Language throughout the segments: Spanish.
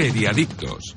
Seriadictos.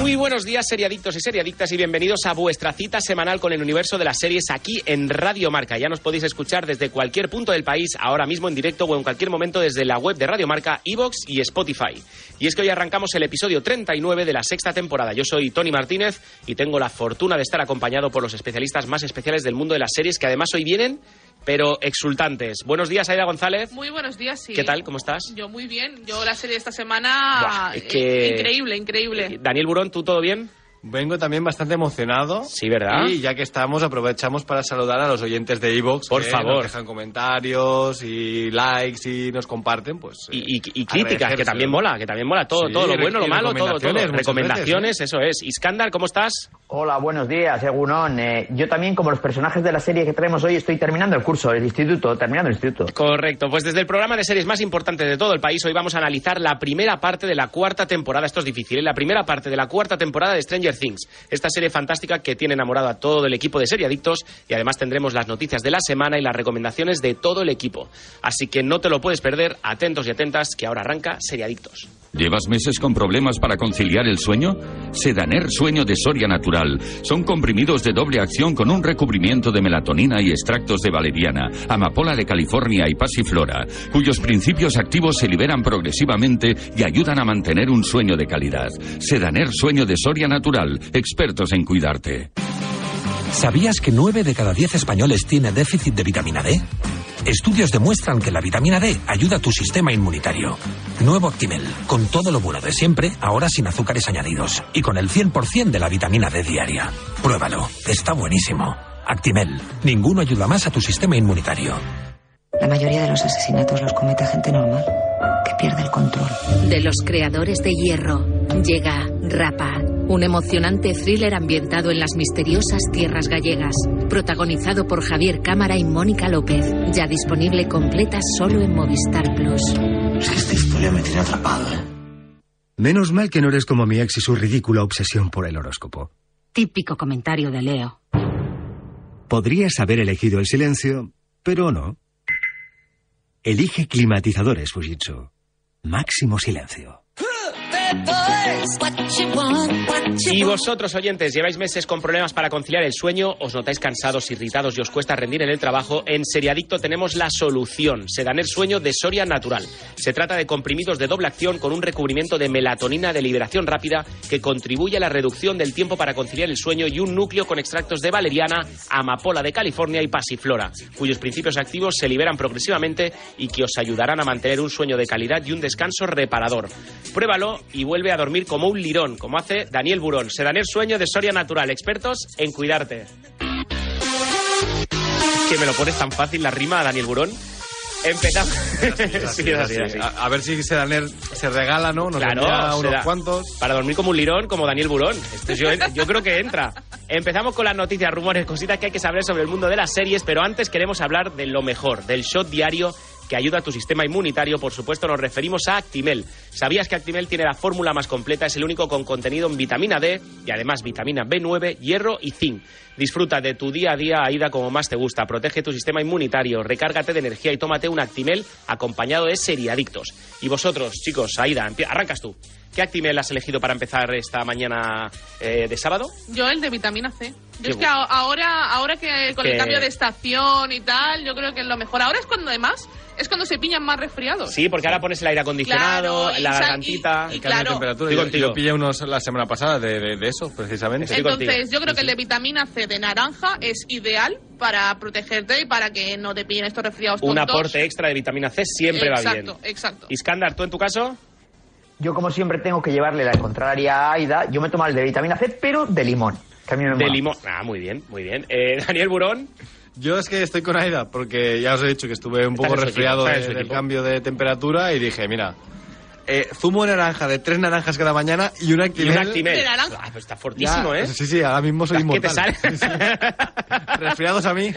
Muy buenos días, seriadictos y seriadictas, y bienvenidos a vuestra cita semanal con el universo de las series aquí en Radio Marca. Ya nos podéis escuchar desde cualquier punto del país, ahora mismo en directo o en cualquier momento desde la web de Radio Marca, Evox y Spotify. Y es que hoy arrancamos el episodio 39 de la sexta temporada. Yo soy Tony Martínez y tengo la fortuna de estar acompañado por los especialistas más especiales del mundo de las series, que además hoy vienen pero exultantes. Buenos días, Aida González. Muy buenos días, sí. ¿Qué tal? ¿Cómo estás? Yo muy bien. Yo la serie de esta semana... Buah, es que- Increíble, increíble. Daniel Burón, ¿tú todo bien? Vengo también bastante emocionado. Sí, ¿verdad? Y ya que estamos, aprovechamos para saludar a los oyentes de Evox. Por que favor. Nos dejan comentarios y likes y nos comparten, pues. Y, y- y eh, críticas, que también mola, que también mola todo, Sí, todo lo bueno, lo malo, todo, todo. recomendaciones eso es. Iskandar, ¿cómo estás? Hola, buenos días, Egunon. Eh, yo también, como los personajes de la serie que traemos hoy, estoy terminando el curso, el instituto, terminando el instituto. Correcto, pues desde el programa de series más importante de todo el país, hoy vamos a analizar la primera parte de la cuarta temporada, esto es difícil, ¿eh? la primera parte de la cuarta temporada de Stranger Things, esta serie fantástica que tiene enamorado a todo el equipo de Seriadictos y además tendremos las noticias de la semana y las recomendaciones de todo el equipo. Así que no te lo puedes perder, atentos y atentas, que ahora arranca Seriadictos. ¿Llevas meses con problemas para conciliar el sueño? Sedaner Sueño de Soria Natural. Son comprimidos de doble acción con un recubrimiento de melatonina y extractos de valeriana, amapola de California y pasiflora, cuyos principios activos se liberan progresivamente y ayudan a mantener un sueño de calidad. Sedaner Sueño de Soria Natural. Expertos en cuidarte. ¿Sabías que 9 de cada 10 españoles tiene déficit de vitamina D? Estudios demuestran que la vitamina D ayuda a tu sistema inmunitario. Nuevo Actimel, con todo lo bueno de siempre, ahora sin azúcares añadidos y con el 100% de la vitamina D diaria. Pruébalo, está buenísimo. Actimel, ninguno ayuda más a tu sistema inmunitario. La mayoría de los asesinatos los comete gente normal, que pierde el control. De los creadores de Hierro, llega Rapa, un emocionante thriller ambientado en las misteriosas tierras gallegas, protagonizado por Javier Cámara y Mónica López, ya disponible completa solo en Movistar Plus. Es que esta historia me tiene atrapado, ¿eh? Menos mal que no eres como mi ex y su ridícula obsesión por el horóscopo. Típico comentario de Leo. Podrías haber elegido el silencio, pero no. Elige climatizadores, Fujitsu. Máximo silencio. Y vosotros, oyentes, lleváis meses con problemas para conciliar el sueño, os notáis cansados, irritados y os cuesta rendir en el trabajo, en Seriadicto tenemos la solución. Sedaner Sueño de Soria Natural. Se trata de comprimidos de doble acción con un recubrimiento de melatonina de liberación rápida que contribuye a la reducción del tiempo para conciliar el sueño y un núcleo con extractos de valeriana, amapola de California y pasiflora, cuyos principios activos se liberan progresivamente y que os ayudarán a mantener un sueño de calidad y un descanso reparador. Pruébalo y vuelve a dormir como un lirón, como hace Daniel Burón. Sedaner Sueño de Soria Natural, expertos en cuidarte. Que me lo pones tan fácil la rima, Daniel Burón. Empezamos. Sí, Sí. A, a ver si Sedaner se regala, ¿no? Nos Claro, unos da. cuantos. Para dormir como un lirón, como Daniel Burón. Esto yo, yo creo que entra. Empezamos con las noticias, rumores, cositas que hay que saber sobre el mundo de las series, pero antes queremos hablar de lo mejor, del shot diario que ayuda a tu sistema inmunitario. Por supuesto, nos referimos a Actimel. ¿Sabías que Actimel tiene la fórmula más completa? Es el único con contenido en vitamina D y además vitamina B9, hierro y zinc. Disfruta de tu día a día, Aida, como más te gusta. Protege tu sistema inmunitario, recárgate de energía y tómate un Actimel acompañado de seriadictos. Y vosotros, chicos, Aida, arrancas tú. ¿Qué Actimel has elegido para empezar esta mañana eh, de sábado? Yo el de vitamina C. Yo Qué es que bueno. ahora, ahora que con que- el cambio de estación y tal, yo creo que es lo mejor. Ahora es cuando además, es cuando se pillan más resfriados. Sí, porque ahora pones el aire acondicionado, Claro, y la gargantita. y- y El cambio de claro. temperatura. Estoy Yo, contigo. yo pillé unos la semana pasada de, de- de eso, precisamente. Estoy Entonces, contigo. yo creo que el de vitamina C de naranja es ideal para protegerte y para que no te pillen estos resfriados Un tontos. aporte extra de vitamina C siempre va bien. Exacto, exacto. Iskandar, ¿tú en tu caso? Yo, como siempre, tengo que llevarle la contraria a Aida. Yo me tomo el de vitamina C, pero de limón. Que a mí me De mola. limón. Ah, muy bien, muy bien. Eh, Daniel Burón. Yo es que estoy con Aida, porque ya os he dicho que estuve un poco resfriado en de- del equipo. cambio de temperatura y dije, mira, eh, zumo de naranja de tres naranjas cada mañana y un Y Actimel. un Actimel. De naranja. Ah, pues está fortísimo, Ya, ¿eh? Sí, sí, ahora mismo soy ¿Qué te inmortal. sale? Sí, sí. Resfriados a mí.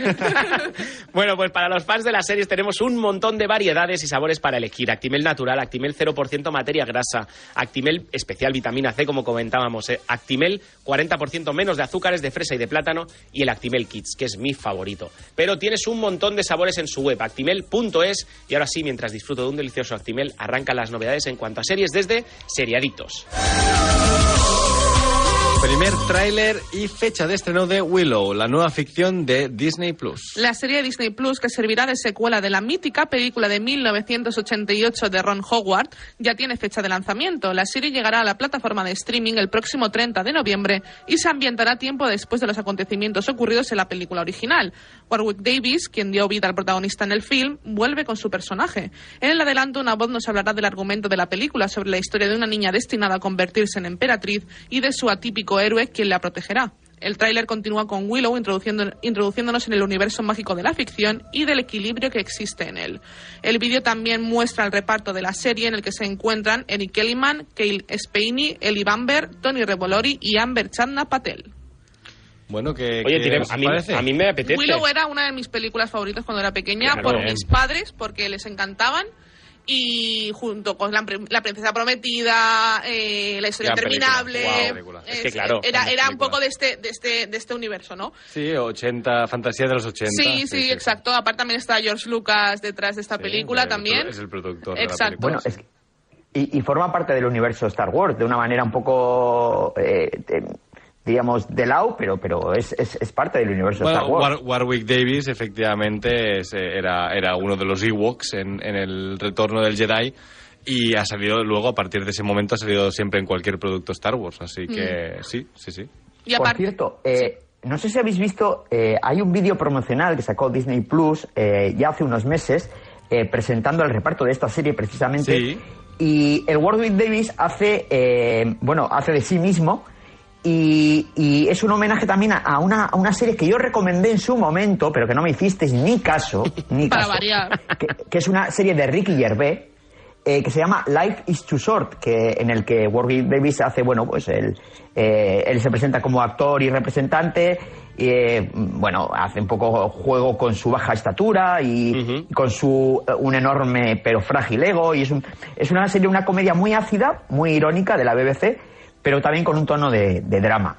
bueno, pues para los fans de las series tenemos un montón de variedades y sabores para elegir. Actimel natural, Actimel 0% materia grasa, Actimel especial vitamina C, como comentábamos, eh, Actimel 40% menos de azúcares de fresa y de plátano y el Actimel Kids, que es mi favorito. Pero tienes un montón de sabores en su web, actimel.es. Y ahora sí, mientras disfruto de un delicioso Actimel, arrancan las novedades en cuanto a series desde Seriadictos. Primer tráiler y fecha de estreno de Willow, la nueva ficción de Disney Plus. La serie Disney Plus, que servirá de secuela de la mítica película de 1988 de Ron Howard, ya tiene fecha de lanzamiento. La serie llegará a la plataforma de streaming el próximo 30 de noviembre y se ambientará tiempo después de los acontecimientos ocurridos en la película original. Warwick Davis, quien dio vida al protagonista en el film, vuelve con su personaje. En el adelanto, una voz nos hablará del argumento de la película sobre la historia de una niña destinada a convertirse en emperatriz y de su atípico héroe quien la protegerá. El tráiler continúa con Willow introduciendo, introduciéndonos en el universo mágico de la ficción y del equilibrio que existe en él. El vídeo también muestra el reparto de la serie en el que se encuentran Eric Kellyman, Cale Spaney, Ellie Bamber, Tony Revolori y Amber Chandna Patel. Bueno, que, Oye, que tiene- os a, mí, parece? a mí me apetece. Willow era una de mis películas favoritas cuando era pequeña Claro, por bien. mis padres, porque les encantaban. Y junto con la, Pri- La Princesa Prometida, eh, La Historia Gran película. Interminable. Guau, película. Es que claro, Era, era un poco de este, de, este, de este universo, ¿no? Sí, 80, fantasía de los 80. Sí, sí, exacto. Aparte también está George Lucas detrás de esta película el también. Es el productor de Exacto. la película. Bueno, es que- y, y forma parte del universo Star Wars de una manera un poco, eh, eh, digamos, de lado, pero, pero es, es, es parte del universo Bueno, Star Wars. War- Warwick Davis efectivamente es, era, era uno de los Ewoks en, en el retorno del Jedi y ha salido luego, a partir de ese momento, ha salido siempre en cualquier producto Star Wars. Así que sí, sí, sí. Y Por cierto, eh, no sé si habéis visto, eh, hay un vídeo promocional que sacó Disney Plus eh, ya hace unos meses eh, presentando el reparto de esta serie precisamente. Sí. Y el Warwick Davis hace, eh, bueno, hace de sí mismo. Y, y es un homenaje también a, una, a una serie que yo recomendé en su momento, pero que no me hicisteis ni caso, ni para caso, variar. que, que es una serie de Ricky Gervais eh, que se llama Life is Too Short, que, en el que Warwick Davis hace, bueno, pues él, eh, él se presenta como actor y representante, y, eh, bueno, hace un poco juego con su baja estatura y con su eh, un enorme pero frágil ego, y es, un, es una serie, una comedia muy ácida, muy irónica de la BBC, pero también con un tono de, de drama.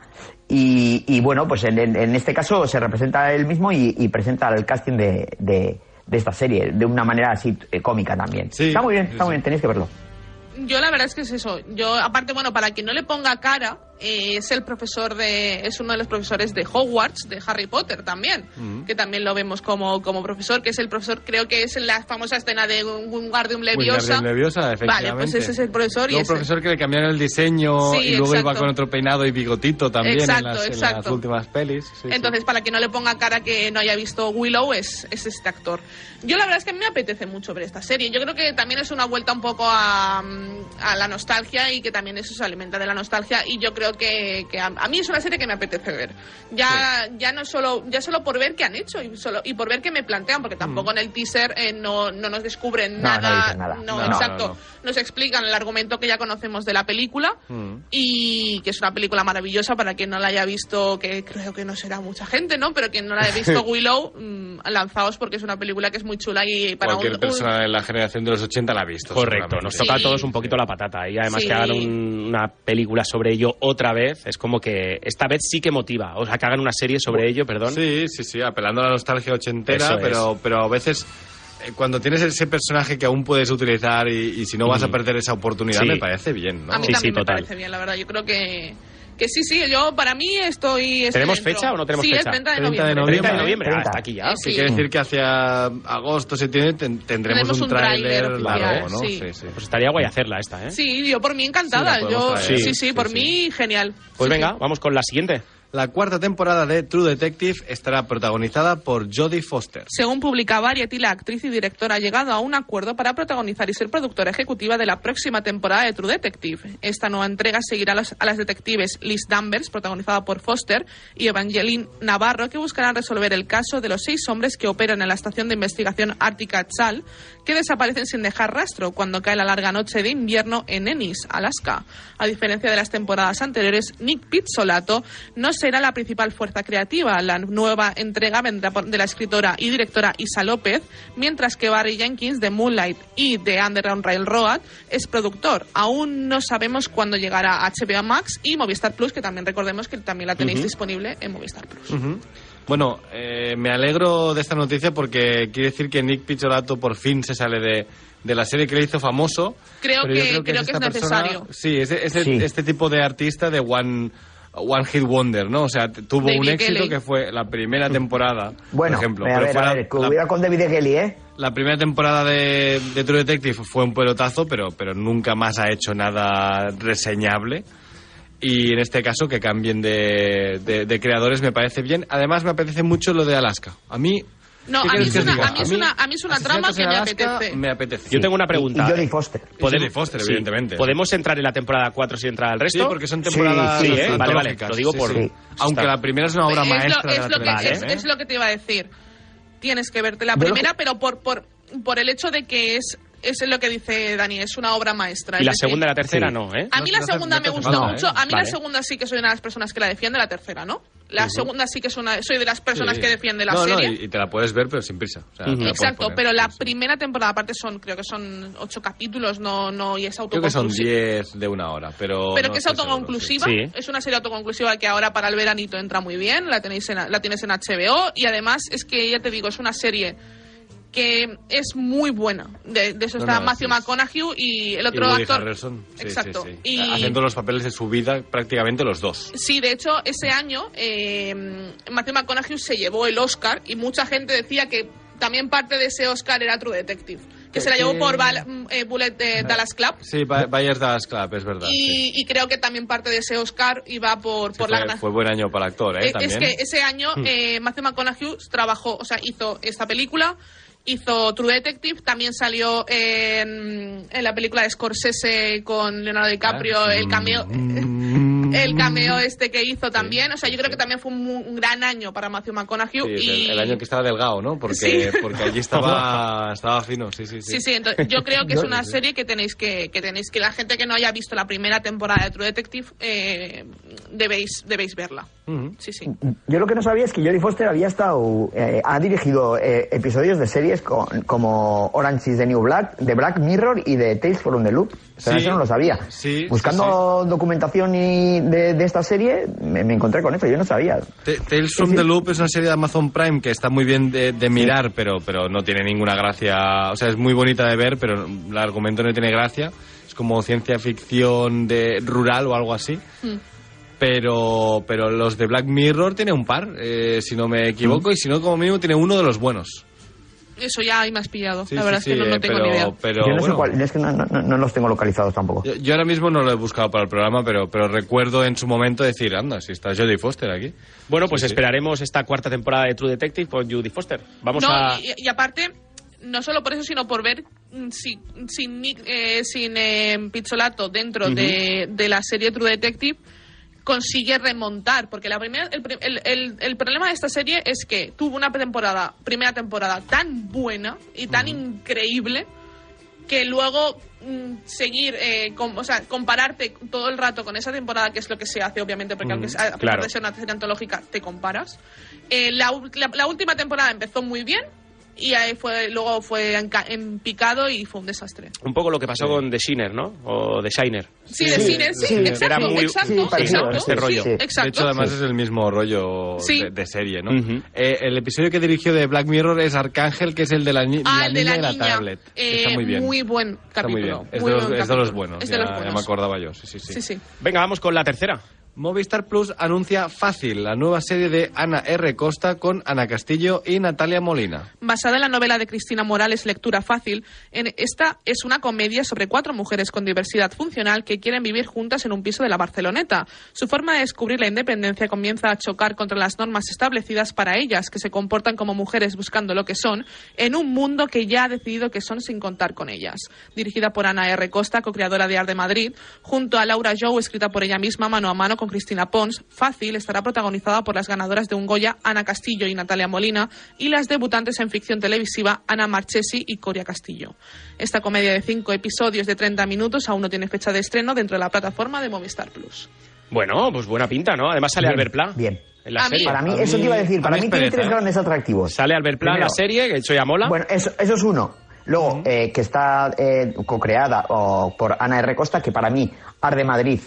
Y, y bueno, pues en, en- en este caso se representa él mismo y, y presenta el casting de, de- de esta serie de una manera así eh, cómica también. Sí, está muy bien, sí, está muy bien, tenéis que verlo. yo la verdad es que es eso. Yo, aparte, bueno, para quien no le ponga cara, eh, es el profesor de. Es uno de los profesores de Hogwarts, de Harry Potter también. Que también lo vemos como, como profesor, que es el profesor, creo que es en la famosa escena de Wingardium Leviosa. Wingardium Leviosa, efectivamente. Vale, pues ese es el profesor y ese- profesor que le cambiaron el diseño Sí, y luego iba exacto. con otro peinado y bigotito también Exacto, en, las, en exacto. las últimas pelis. Sí, sí. Entonces, para quien no le ponga cara que no haya visto Willow, es, es este actor. Yo la verdad es que me apetece mucho ver esta serie. Yo creo que también es una vuelta un poco a, mm, a la nostalgia y que también eso se alimenta de la nostalgia. Y yo creo que, que a, a mí es una serie que me apetece ver. Ya, ya no solo, ya solo por ver qué han hecho y, solo, y por ver qué me plantean, porque tampoco en el teaser eh, no, no nos descubren No, no nada. dicen nada. No, No, exacto. no, no. Nos explican el argumento que ya conocemos de la película Mm. y que es una película maravillosa para quien no la haya visto, que creo que no será mucha gente, ¿no? Pero quien no la haya visto Willow, mm, lanzaos porque es una película que es muy chula y para Cualquier un, un- persona de la generación de los 80 la ha visto. Correcto, nos toca a Sí. todos un poquito la patata y además Sí. que hagan un- una película sobre ello otra vez, es como que esta vez sí que motiva, o sea, que hagan una serie sobre ello, perdón. Sí, sí, sí, apelando a la nostalgia ochentera, Eso es. pero, pero a veces eh, cuando tienes ese personaje que aún puedes utilizar y, y si no vas a Mm. perder esa oportunidad, Sí. me parece bien, ¿no? a mí Sí, también sí, me total. parece bien, la verdad. Yo creo que, que sí, sí, yo para mí estoy... estoy ¿Tenemos dentro. fecha o no tenemos sí, fecha? es 30 de 30 de noviembre. 30 de noviembre. noviembre, ah, 30. está aquí ya. Eh, sí. quiere decir que hacia agosto, septiembre ten- tendremos Tenemos un un tráiler largo, ¿no? sí. sí, sí. Pues estaría guay hacerla esta, ¿eh? Sí, yo por mí encantada. Sí, yo, sí, sí, Sí, por sí. mí genial. Pues Sí, venga, sí. vamos con la siguiente. La cuarta temporada de True Detective estará protagonizada por Jodie Foster. Según publica Variety, la actriz y directora ha llegado a un acuerdo para protagonizar y ser productora ejecutiva de la próxima temporada de True Detective. Esta nueva entrega seguirá a, las detectives Liz Danvers, protagonizada por Foster, y Evangeline Navarro, que buscarán resolver el caso de los seis hombres que operan en la estación de investigación Ártica Chal, que desaparecen sin dejar rastro cuando cae la larga noche de invierno en Ennis, Alaska. A diferencia de las temporadas anteriores, Nick Pizzolato no será la principal fuerza creativa. La nueva entrega vendrá por- de la escritora y directora Isa López, mientras que Barry Jenkins de Moonlight y de Underground Railroad es productor. Aún no sabemos cuándo llegará HBO Max y Movistar Plus, que también recordemos que también la tenéis disponible en Movistar Plus. Bueno, eh, me alegro de esta noticia porque quiere decir que Nick Pizzolato por fin se sale de, de la serie que le hizo famoso. Creo que- creo que es necesario. sí, es, es el- Sí. este tipo de artista de One, one Hit Wonder, ¿no? O sea, tuvo David un éxito Kelly. que fue la primera temporada, Bueno, por ejemplo. a ver, a la- ver, la- con David Kelly, ¿eh? la primera temporada de, de True Detective fue un pelotazo, pero, pero nunca más ha hecho nada reseñable. Y en este caso que cambien de, de- de creadores me parece bien. Además me apetece mucho lo de Alaska. A mí... No, ¿qué a mí, es una, a mí es una, a mí es una trama que me apetece. Me apetece. Yo tengo una pregunta. y Jodie Foster. Foster, Sí. evidentemente. ¿Podemos entrar en la temporada 4 sin entrar al resto? Sí, porque son temporadas Sí, sí, ¿eh? Vale, vale, lo digo Sí, por-. Aunque la primera es una obra es lo, maestra es de la lo que, es, ¿eh? es lo que te iba a decir. Tienes que verte la primera, que- pero por, por, por el hecho de que es, es lo que dice Dani, es una obra maestra. Y la decir, segunda y la tercera Sí. no, ¿eh? A mí No, la no te- segunda no te me falta, mucho. ¿eh? A mí Vale. la segunda sí que soy una de las personas que la defiende, la tercera, ¿no? La segunda sí que es una, soy de las personas Sí. que defiende la No, no, serie. y, y te la puedes ver, pero sin prisa. O sea, Exacto, poner, pero la sí, primera temporada, aparte son, creo que son ocho capítulos, no, no, y es Creo que son autoconclusiva. 10 de una hora, pero... Pero no que es seguro, autoconclusiva, sí. es una serie autoconclusiva que ahora para el veranito entra muy bien, la tenéis en, la tienes en HBO y además es que ya te digo, es una serie que es muy buena. De, de eso No, está no, Matthew sí, sí. McConaughey y el Y otro Woody actor. Harrelson. Sí, Exacto. sí, sí. Y Haciendo los papeles de su vida prácticamente los dos. Sí, de hecho, ese año eh, Matthew McConaughey se llevó el Oscar y mucha gente decía que también parte de ese Oscar era True Detective. Que se la llevó por Val- mm, eh, Bullet de Dallas Club. Sí, Ba- Bayers Dallas Club, es verdad. sí. Y, y creo que también parte de ese Oscar iba por, Sí, por fue, la gana- fue buen año para el actor, ¿eh? Eh, También. Es que ese año eh, Matthew McConaughey trabajó, o sea, hizo esta película, hizo True Detective, también salió en, en la película de Scorsese con Leonardo DiCaprio, Ah, el cameo, Mm. El cameo este que hizo también, o sea, yo creo que también fue un, gran año para Matthew McConaughey Sí, es y el, el año que estaba delgado, ¿no? Porque, Sí. porque allí estaba, estaba fino, sí, sí, sí. Sí, sí, entonces yo creo que es una serie que tenéis que, que tenéis que la gente que no haya visto la primera temporada de True Detective eh, debéis debéis verla. Sí, sí. Yo lo que no sabía es que Jodie Foster había estado, eh, ha dirigido eh, episodios de series con- como Orange is the New Black, de Black Mirror y de Tales from the Loop. O sea, Sí, eso no lo sabía. sí, Buscando documentación y de, de esta serie, me, me encontré con eso, yo no sabía. Tales from the Loop es una serie de Amazon Prime que está muy bien de, de mirar, pero, pero no tiene ninguna gracia. O sea, es muy bonita de ver, pero el argumento no tiene gracia. Es como ciencia ficción de rural o algo así. Mm. Pero, pero los de Black Mirror tiene un par, eh, si no me equivoco, Mm. y si no, como mínimo tiene uno de los buenos. Eso ya ahí me has pillado. Sí, la verdad sí, es que no, no eh, tengo pero, ni idea. pero yo no sé bueno, cuál, es que no, no- no los tengo localizados tampoco. Yo, yo ahora mismo no lo he buscado para el programa, pero, pero recuerdo en su momento decir, anda, si está Jodie Foster aquí. Bueno, pues esperaremos esta cuarta temporada de True Detective con Judy Foster. Vamos no, a... y, y aparte, no solo por eso, sino por ver mm, si, sin, Nick- eh, sin eh, Pizzolato dentro de, de la serie True Detective consigue remontar, porque la primera, el, el- el- el problema de esta serie es que tuvo una temporada, primera temporada tan buena y tan increíble que luego mm, seguir, eh, com- o sea, compararte todo el rato con esa temporada, que es lo que se hace, obviamente, porque aunque sea- a pesar claro. de ser una serie antológica, te comparas. Eh, la- la última temporada empezó muy bien y ahí fue, luego fue enca- en picado y fue un desastre. Un poco lo que pasó con The Shiner, ¿no? O The Shiner. Sí, de Sí, cine, sí, sí. exacto, Era muy- exacto, sí, parecido, exacto, este rollo. sí, Sí. exacto. De hecho, además Sí. es el mismo rollo Sí. de, de serie, ¿no? Ujú. Eh, el episodio que dirigió de Black Mirror es Arcángel, que es el de la, ni- Ah, la el de niña la y la niña. tablet. Eh, Está muy bien. buen Está muy capítulo. bien. Es, muy de los, buen es de los capítulo. buenos. Es de ya, los ya buenos. me acordaba yo. Sí, sí, sí. Sí, sí. Venga, vamos con la tercera. Movistar Plus anuncia Fácil, la nueva serie de Ana R. Costa con Ana Castillo y Natalia Molina. Basada en la novela de Cristina Morales, Lectura Fácil, esta es una comedia sobre cuatro mujeres con diversidad funcional que quieren vivir juntas en un piso de la Barceloneta. Su forma de descubrir la independencia comienza a chocar contra las normas establecidas para ellas, que se comportan como mujeres buscando lo que son, en un mundo que ya ha decidido que son sin contar con ellas. Dirigida por Ana R. Costa, co-creadora de Art de Madrid, junto a Laura Jou, escrita por ella misma mano a mano con Cristina Pons, Fácil estará protagonizada por las ganadoras de un Goya, Ana Castillo y Natalia Molina, y las debutantes en ficción televisiva, Ana Marchesi y Coria Castillo. Esta comedia de cinco episodios de 30 minutos aún no tiene fecha de estreno dentro de la plataforma de Movistar Plus. Bueno, pues buena pinta, ¿no? Además sale Bien, Albert Pla. bien. En la A mí- serie. Para mí, eso te iba a decir, a para mí mí tiene tres ¿eh? grandes atractivos. Sale Albert Pla en la serie, que de hecho ya mola. Bueno, eso, eso es uno. Luego, eh, que está eh, co-creada o por Ana R. Costa, que para mí, Ar de Madrid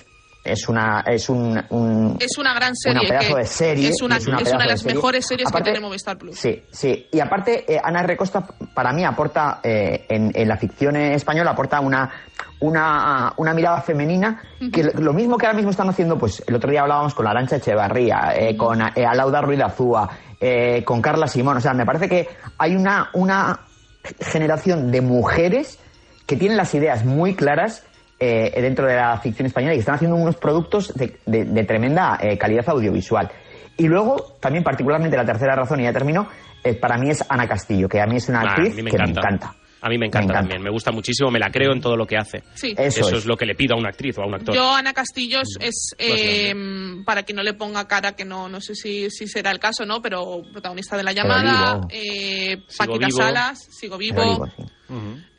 es una es un, un- Es una gran serie. una pedazo que de serie Es una, es una es pedazo una de de las serie. mejores series Aparte- que tiene Movistar Plus. Sí, sí. Y aparte, eh, Ana R. Costa, para mí, aporta, eh, en, en la ficción española, aporta una, una, una mirada femenina que lo, mismo que ahora mismo están haciendo, pues el otro día hablábamos con la Arancha Echevarría, eh, con eh, Alauda Ruiz de Azúa, eh, con Carla Simón. O sea, me parece que hay una, una generación de mujeres que tienen las ideas muy claras eh, dentro de la ficción española y están haciendo unos productos de, de- de tremenda eh, calidad audiovisual. Y luego, también particularmente la tercera razón, y ya termino, eh, para mí es Ana Castillo, que a mí es una Ah, actriz me que encanta. me encanta. A mí me encanta, Me encanta. también, me gusta muchísimo, me la creo en todo lo que hace. Sí. Eso Eso, es. es. lo que le pido a una actriz o a un actor. Yo, Ana Castillos, es, Pues eh, para que no le ponga cara, que no, no sé si, si será el caso, ¿no? Pero protagonista de La Llamada, eh, Paquita vivo. Salas, Sigo Vivo.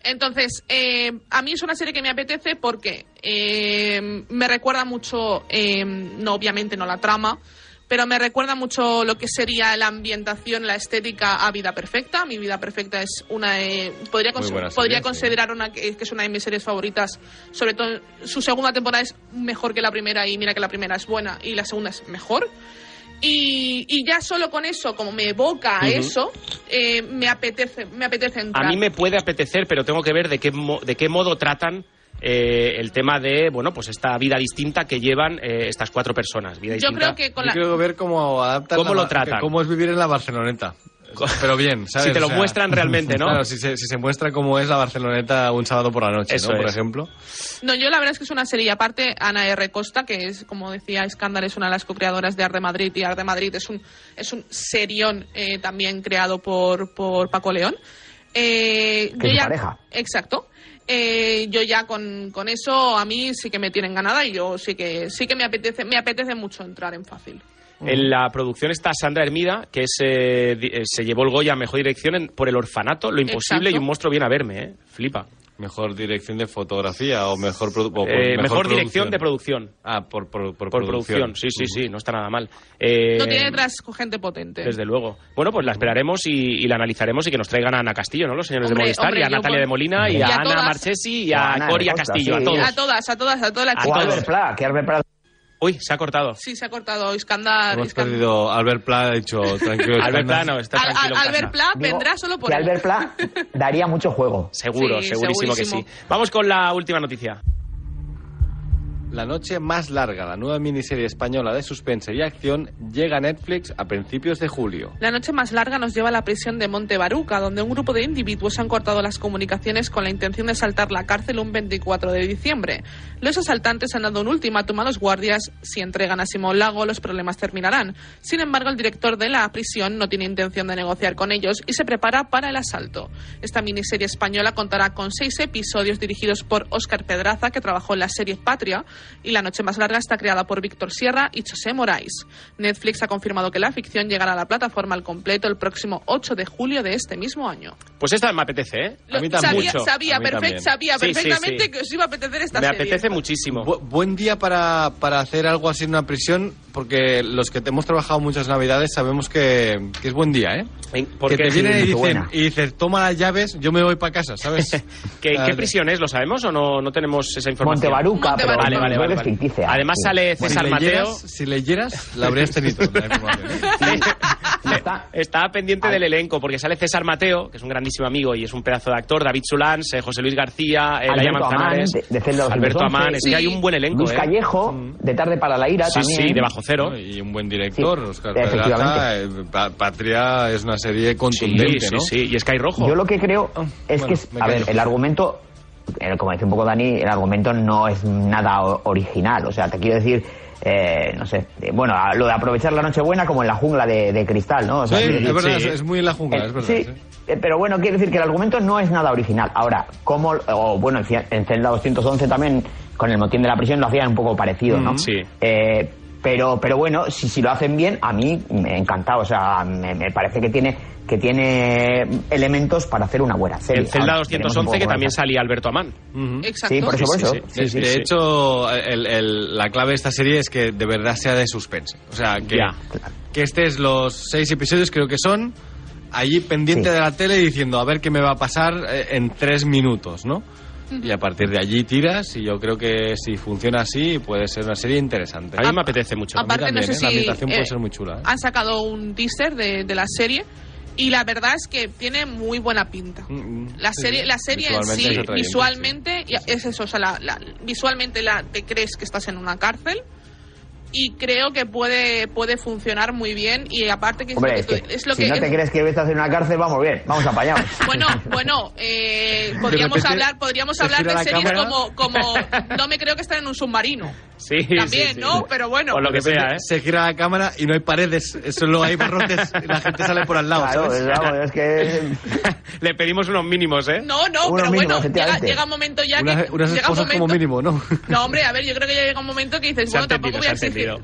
Entonces, eh, a mí es una serie que me apetece porque eh, me recuerda mucho, eh, no obviamente no la trama, pero me recuerda mucho lo que sería la ambientación, la estética a Vida Perfecta. Mi Vida Perfecta es una... eh, podría cons- serie, podría considerar una que, que es una de mis series favoritas. Sobre todo, su segunda temporada es mejor que la primera y mira que la primera es buena y la segunda es mejor. Y, y ya solo con eso, como me evoca a eso, eh, me apetece, me apetece entrar. A mí me puede apetecer, pero tengo que ver de qué, mo- de qué modo tratan eh, el tema de, bueno, pues esta vida distinta que llevan eh, estas cuatro personas. Vida Yo distinta. creo que con Yo la... quiero ver cómo adaptan. ¿Cómo la- lo tratan? Cómo es vivir en la Barceloneta. Pero bien, ¿sabes? Si te lo O sea, muestran realmente, ¿no? Claro, si se, si se muestra cómo es la Barceloneta un sábado por la noche, Eso ¿no? Por es. ejemplo. No, yo la verdad es que es una serie. Aparte, Ana R. Costa, que es, como decía Escándal, es una de las co-creadoras de Arte Madrid. Y Arte Madrid es un, es un serión eh, también creado por, por Paco León. Eh, Que yo ya- pareja. Exacto. Eh, yo ya con, con eso a mí sí que me tienen ganada y yo sí que sí que me apetece me apetece mucho entrar en fácil. En la producción está Sandra Hermida, que es, eh, eh, se llevó el Goya a Mejor Dirección en- por El Orfanato, Lo Imposible Exacto. y Un Monstruo Viene a Verme, ¿eh? Flipa. Mejor dirección de fotografía o mejor, produ- o por- Eh, mejor, dirección producción. de producción. Ah, por, por, por, Por producción, sí, sí, sí, no está nada mal. Eh, No tiene detrás gente potente. Desde luego. Bueno, pues la esperaremos y, y la analizaremos y que nos traigan a Ana Castillo, ¿no? Los señores Hombre, de Movistar, hombre, y a Natalia de Molina, y, Y a, a Ana. Marchesi, y a a Ana Coria Costa, Castillo, sí. a todos. A todas, a todas, a todas las A chicas. todos. Que Albert Pla Uy, se ha cortado. Sí, se ha cortado. Iskandar. Hemos Iskandar- perdido. Albert Pla ha dicho tranquilo. Albert Escándalo. Plano, está Al- tranquilo al- en Albert. Pla digo vendrá solo por que. Albert Pla daría mucho juego. Seguro, Sí, segurísimo que sí. segurísimo. Vamos con la última noticia. La noche más larga, la nueva miniserie española de suspense y acción, llega a Netflix a principios de julio. La noche más larga nos lleva a la prisión de Monte Baruca, donde un grupo de individuos han cortado las comunicaciones con la intención de saltar la cárcel un 24 de diciembre. Los asaltantes han dado un ultimátum a los guardias. Si entregan a Simón Lago, los problemas terminarán. Sin embargo, el director de la prisión no tiene intención de negociar con ellos y se prepara para el asalto. Esta miniserie española contará con seis episodios dirigidos por Óscar Pedraza, que trabajó en la serie Patria, y La Noche Más Larga está creada por Víctor Sierra y José Moraes. Netflix ha confirmado que la ficción llegará a la plataforma al completo el próximo 8 de julio de este mismo año. Pues esta me apetece, ¿eh? A mí también. sabía Mucho. sabía, A mí perfect- sabía Sí, sí, perfectamente sí. que os iba a apetecer esta Me serie. apetece muchísimo. Bu- buen día para, para hacer algo así en una prisión, porque los que te hemos trabajado muchas navidades sabemos que, que es buen día, ¿eh? En- Que Porque, te vienen y dicen, y dices, toma las llaves, yo me voy para casa, ¿sabes? ¿Qué, qué prisión es? ¿Lo sabemos o no, no tenemos esa información? Montebaruca, Monte pero Baruca. Vale, vale, creo vale. que es vale. ficticia. Además Sí. sale si César Mateo. leyeras, si leyeras, la habrías tenido. Está- Estaba pendiente Ay. del elenco porque sale César Mateo, que es un grandísimo amigo y es un pedazo de actor, David Sulans, eh, José Luis García, eh, Laia Alberto Amán, Manzanares, de, de Celda Alberto 211. Amán, es que hay un buen elenco, Luis ¿eh? Callejo, de Tarde para la Ira Sí, también. sí, de Bajo Cero. Y un buen director, Sí, Oscar. Pedraza. eh, Pa- Patria es una serie Sí, contundente, sí, ¿no? sí, y Sky Rojo. Yo lo que creo Oh, es bueno, que, a ver, el argumento, como dice un poco Dani, el argumento no es nada original. O sea, te quiero decir, eh, no sé, eh, bueno, lo de aprovechar la Nochebuena como en la jungla de, de cristal, ¿no? O sea, Sí, es verdad, sí. es- muy en la jungla, eh, es verdad. sí, sí. eh, pero bueno, quiero decir que el argumento no es nada original. Ahora, como, o bueno, en Celda 211 también, con el motín de la prisión, lo hacían un poco parecido, ¿no? Mm, sí. Eh, pero, pero bueno, si, si lo hacen bien, a mí me ha encantado. O sea, me, me parece que tiene, que tiene elementos para hacer una buena serie. Ahora, veremos 211 un poco que también salía Alberto Amán. Ujú. Exacto. Sí, por eso, por Sí, eso. sí, Sí, De, sí, de sí. hecho, el- el- la clave de esta serie es que de verdad sea de suspense. O sea, que, Ya. que estés los seis episodios, creo que son, allí pendiente Sí. de la tele diciendo a ver qué me va a pasar eh, en tres minutos, ¿no? Y a partir de allí tiras y yo creo que si funciona así puede ser una serie interesante. A mí me apetece mucho. Aparte, no sé ¿eh? si La ambientación puede eh, ser muy chula. ¿eh? han sacado un teaser de, de la serie y la verdad es que tiene muy buena pinta. La Sí, serie, sí. la serie en Visualmente sí, visualmente, y es eso, o sea, la- la- visualmente la, te crees que estás en una cárcel y creo que puede puede funcionar muy bien y aparte que es Hombre, lo es que, que, tú- es lo si que no te es- crees que estás en una cárcel, vamos bien, vamos apañados. bueno, bueno, eh, podríamos repente hablar, podríamos hablar de series cámara. como, como no me creo que estén en un submarino. Sí, También, sí, sí. ¿no? Pero bueno. O lo que sea, ¿eh? Se gira la cámara y no hay paredes, solo hay barrotes y la gente sale por al lado, Claro, ¿sabes? es, que Le pedimos unos mínimos, ¿eh? No, no, Uno pero mínimo, bueno, llega, un momento ya que unas llega un esposas como momento- mínimo, ¿no? No, hombre, a ver, yo creo que ya llega un momento que dices, bueno, tampoco voy a ha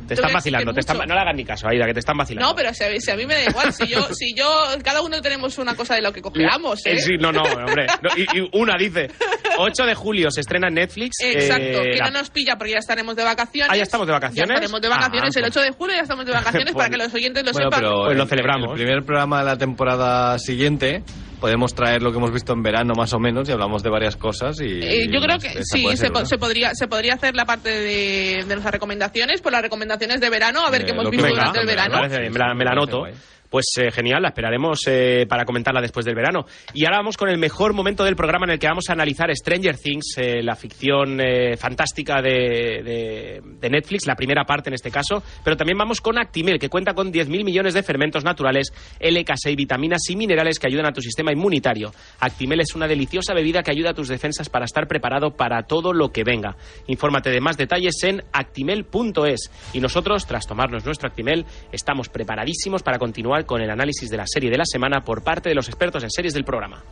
Te están vacilando, te están, no le hagan ni caso, Aida, que te están vacilando. No, pero si a, si a mí me da igual, si yo, si yo, cada uno tenemos una cosa de lo que cojeamos, ¿eh? Eh, sí, no, no, hombre. No, y, y una dice, 8 de julio se estrena en Netflix. Exacto, eh, que la- no nos pilla porque ya estaremos de vacaciones. Ah, ¿ya estamos de vacaciones? Ya estaremos de vacaciones, Ah, el pues- 8 de julio ya estamos de vacaciones para que los oyentes lo Bueno, sepan. pero Pues lo el- celebramos. El primer programa de la temporada siguiente podemos traer lo que hemos visto en verano más o menos y hablamos de varias cosas y... Eh, yo creo que sí, se, po- podría, se podría hacer la parte de, de nuestras recomendaciones, por las recomendaciones de verano, a ver Eh, qué hemos visto venga, durante el me verano. parece me la, me guay. Pues eh, genial, la esperaremos eh, para comentarla después del verano. Y ahora vamos con el mejor momento del programa en el que vamos a analizar Stranger Things, eh, la ficción fantástica de Netflix, la primera parte en este caso. Pero también vamos con Actimel, que cuenta con 10.000 millones de fermentos naturales, LK6, vitaminas y minerales que ayudan a tu sistema inmunitario. Actimel es una deliciosa bebida que ayuda a tus defensas para estar preparado para todo lo que venga. Infórmate de más detalles en actimel.es. Y nosotros, tras tomarnos nuestro Actimel, estamos preparadísimos para continuar con el análisis de la serie de la semana por parte de los expertos en series del programa.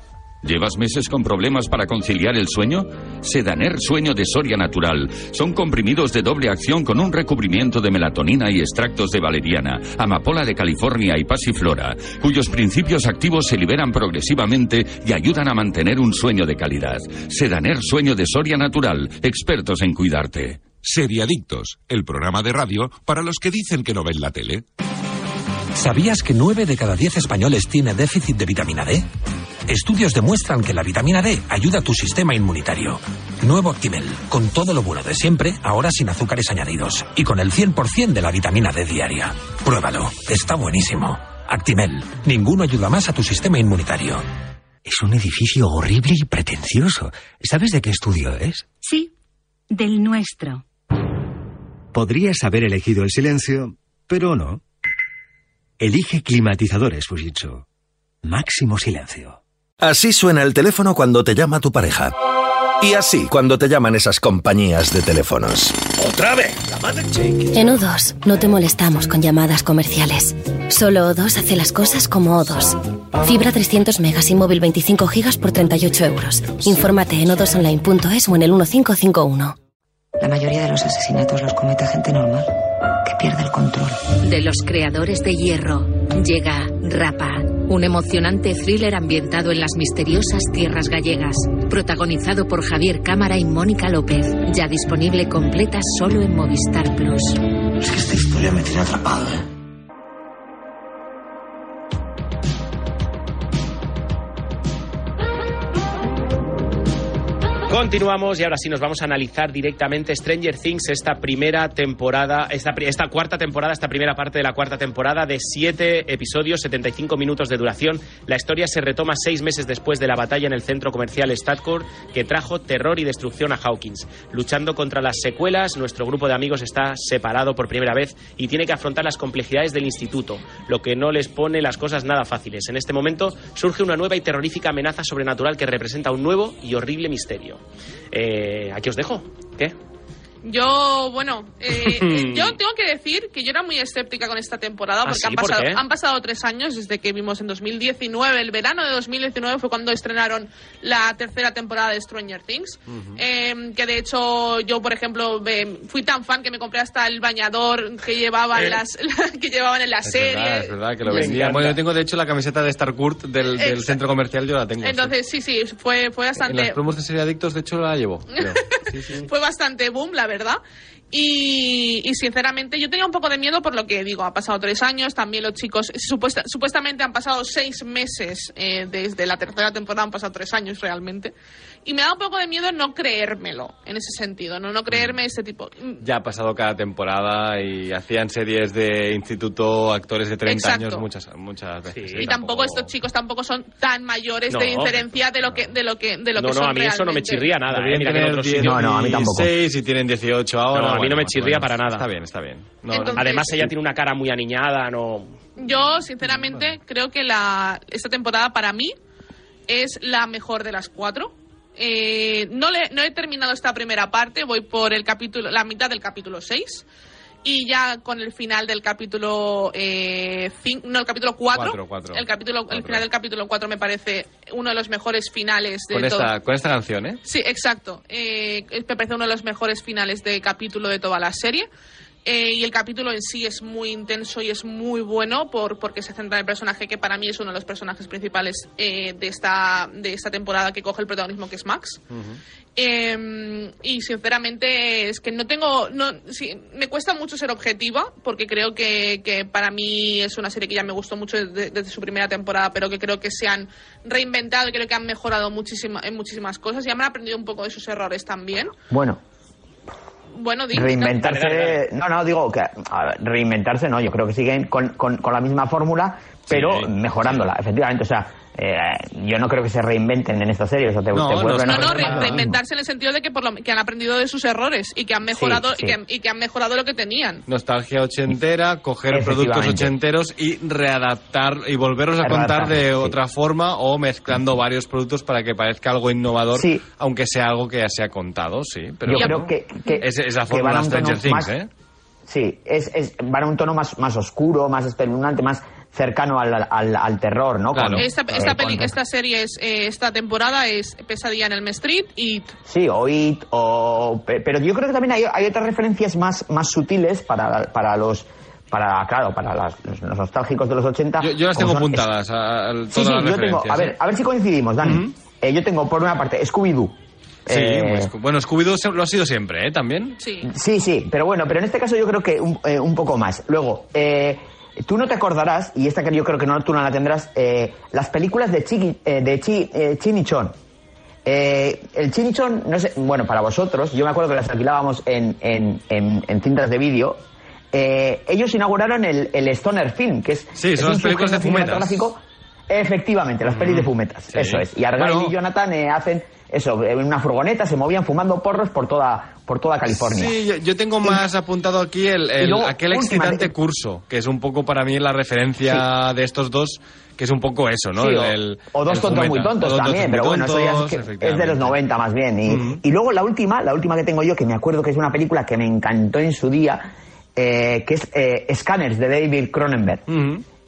¿Llevas meses con problemas para conciliar el sueño? Sedaner Sueño de Soria Natural. Son comprimidos de doble acción con un recubrimiento de melatonina y extractos de valeriana, amapola de California y pasiflora, cuyos principios activos se liberan progresivamente y ayudan a mantener un sueño de calidad. Sedaner Sueño de Soria Natural. Expertos en cuidarte. Seriadictos, el programa de radio para los que dicen que no ven la tele. ¿Sabías que 9 de cada 10 españoles tiene déficit de vitamina D? Estudios demuestran que la vitamina D ayuda a tu sistema inmunitario. Nuevo Actimel, con todo lo bueno de siempre, ahora sin azúcares añadidos y con el 100% de la vitamina D diaria. Pruébalo, está buenísimo. Actimel, ninguno ayuda más a tu sistema inmunitario. Es un edificio horrible y pretencioso. ¿Sabes de qué estudio es? Sí, del nuestro. Podrías haber elegido el silencio, pero no. Elige climatizadores Fujitsu. Máximo silencio. Así suena el teléfono cuando te llama tu pareja. Y así cuando te llaman esas compañías de teléfonos. ¡Otra vez! ¡La madre En O2 no te molestamos con llamadas comerciales. Solo O2 hace las cosas como O2. Fibra 300 megas y móvil 25 gigas por 38 euros. Infórmate en o2online.es o en el 1551. La mayoría de los asesinatos los comete gente normal, que pierde el control. De los creadores de Hierro, llega Rapa, un emocionante thriller ambientado en las misteriosas tierras gallegas, protagonizado por Javier Cámara y Mónica López, ya disponible completa solo en Movistar Plus. Es que esta historia me tiene atrapado, ¿eh? Continuamos y ahora sí nos vamos a analizar directamente Stranger Things, esta primera temporada, esta, esta cuarta temporada, esta primera parte de la cuarta temporada de siete episodios, 75 minutos de duración. La historia se retoma seis meses después de la batalla en el centro comercial Statcore que trajo terror y destrucción a Hawkins. Luchando contra las secuelas, nuestro grupo de amigos está separado por primera vez y tiene que afrontar las complejidades del instituto, lo que no les pone las cosas nada fáciles. En este momento surge una nueva y terrorífica amenaza sobrenatural que representa un nuevo y horrible misterio. Eh, aquí os dejo. ¿Qué? Yo, bueno, eh, yo tengo que decir que yo era muy escéptica con esta temporada ¿Ah, porque sí? han, ¿Por pasado, qué? han pasado tres años desde que vimos en 2019, el verano de 2019 fue cuando estrenaron la tercera temporada de Stranger Things. Eh, que de hecho yo, por ejemplo, fui tan fan que me compré hasta el bañador que llevaban, Eh. las, que llevaban en la Es serie. verdad, es verdad que lo vendían. Bueno, yo tengo de hecho la camiseta de Starcourt del, centro comercial, yo la tengo. Entonces, sí, sí, fue, fue En las bastante... promos de Serie Adictos, de hecho, la llevo. creo. Sí, sí. fue bastante boom, la verdad. Y, sinceramente yo tenía un poco de miedo por lo que digo, ha pasado tres años, también los chicos, supuesta, supuestamente han pasado seis meses eh, desde la tercera temporada, han pasado tres años realmente. Y me da un poco de miedo no creérmelo en ese sentido, no, no creerme ese tipo. Ya ha pasado cada temporada y hacían series de instituto, actores de 30 Exacto. años muchas, muchas veces. y tampoco estos chicos tampoco son tan mayores de No. diferencia de lo que de lo que de lo No, que no, son a mí eso no me realmente. chirría nada. eh, Mira que en otros 10, sitios- No, no, a mí tampoco. 16 y tienen 18 ahora. No, a mí bueno, no me chirría bueno, para nada. Está bien, está bien. No, Entonces- Además, ella tiene una cara muy aniñada, no. Yo, sinceramente, creo que la, esta temporada para mí es la mejor de las cuatro. Eh, no, le, no he terminado esta primera parte, voy por el capítulo, la mitad del capítulo 6. Y ya con el final del capítulo eh, no, el capítulo 4, Cuatro, cuatro. el capítulo el final del capítulo 4 me parece uno de los mejores finales de con, todo. esta, con esta canción, ¿eh? Sí, exacto. Eh, me parece uno de los mejores finales de capítulo de toda la serie. Eh, y el capítulo en sí es muy intenso y es muy bueno por, porque se centra en el personaje que para mí es uno de los personajes principales eh, de, esta, de esta temporada que coge el protagonismo, que es Max. Eh, y sinceramente es que no tengo. No, sí, me cuesta mucho ser objetiva porque creo que, que para mí es una serie que ya me gustó mucho desde, desde su primera temporada, pero que creo que se han reinventado y creo que han mejorado muchísima, en muchísimas cosas y han aprendido un poco de sus errores también. Bueno, Bueno, di- reinventarse. No, no, digo que. ver, reinventarse no, yo creo que siguen con, con, con la misma fórmula, pero mejorándola, efectivamente. O sea, eh, yo no creo que se reinventen en esta serie. O sea, te, No, te no, No, re- de reinventarse en el sentido de que, por lo, que han aprendido de sus errores y que han mejorado sí. Y, que, y que han mejorado lo que tenían. Nostalgia ochentera, coger productos ochenteros y readaptar y volverlos a contar de sí. otra forma o mezclando varios productos para que parezca algo innovador, Sí. aunque sea algo que ya se ha contado, sí. Pero Yo creo que, que- es, es la que van fórmula a un tono Stranger Things, más- ¿eh? Sí, es, es, van a un tono más, más oscuro, más espeluznante, más cercano al, al, al terror, ¿no? Con- Esta, eh, esta, con- peli- esta serie es, eh, esta temporada es Pesadilla en el Street y Sí, o It, o... pe- Pero yo creo que también hay, hay otras referencias más, más sutiles para, para los... Para, claro, para las- los, los nostálgicos de los 80. Yo, yo las tengo son- apuntadas, a, a- a- Sí, sí, las yo tengo... A ver, a ver si coincidimos, Dani. Eh, yo tengo, por una parte, Scooby-Doo. Sí, Eh, pues, bueno, Scooby-Doo lo ha sido siempre, ¿eh? También. Sí. Sí, sí, pero bueno, pero en este caso yo creo que un, eh, un poco más. Luego, eh, tú no te acordarás, y esta que yo creo que no, tú no la tendrás, eh, las películas de, Chiqui, eh, de Chi, eh, Chinichón. Eh, el Chinichón, no sé, bueno, para vosotros, yo me acuerdo que las alquilábamos en, en, en, en cintas de vídeo. Eh, ellos inauguraron el, el Stoner Film, que es, Sí, es son un las películas de fumetas. cinematográfico. Efectivamente, las pelis de fumetas, sí. eso es. Y Argyle Bueno. y Jonathan eh, hacen eso, en una furgoneta, se movían fumando porros por toda, por toda California. Sí, yo, yo tengo más apuntado aquí el, el- Y luego, aquel excitante curso, que es un poco para mí la referencia de estos dos, que es un poco eso, ¿no? Sí, o, el- o dos el tontos muy tontos también, pero bueno, eso ya es, tontos, que es de los efectivamente. 90 más bien. Y, y luego la última, la última que tengo yo, que me acuerdo que es una película que me encantó en su día, eh, que es eh, Scanners de David Cronenberg.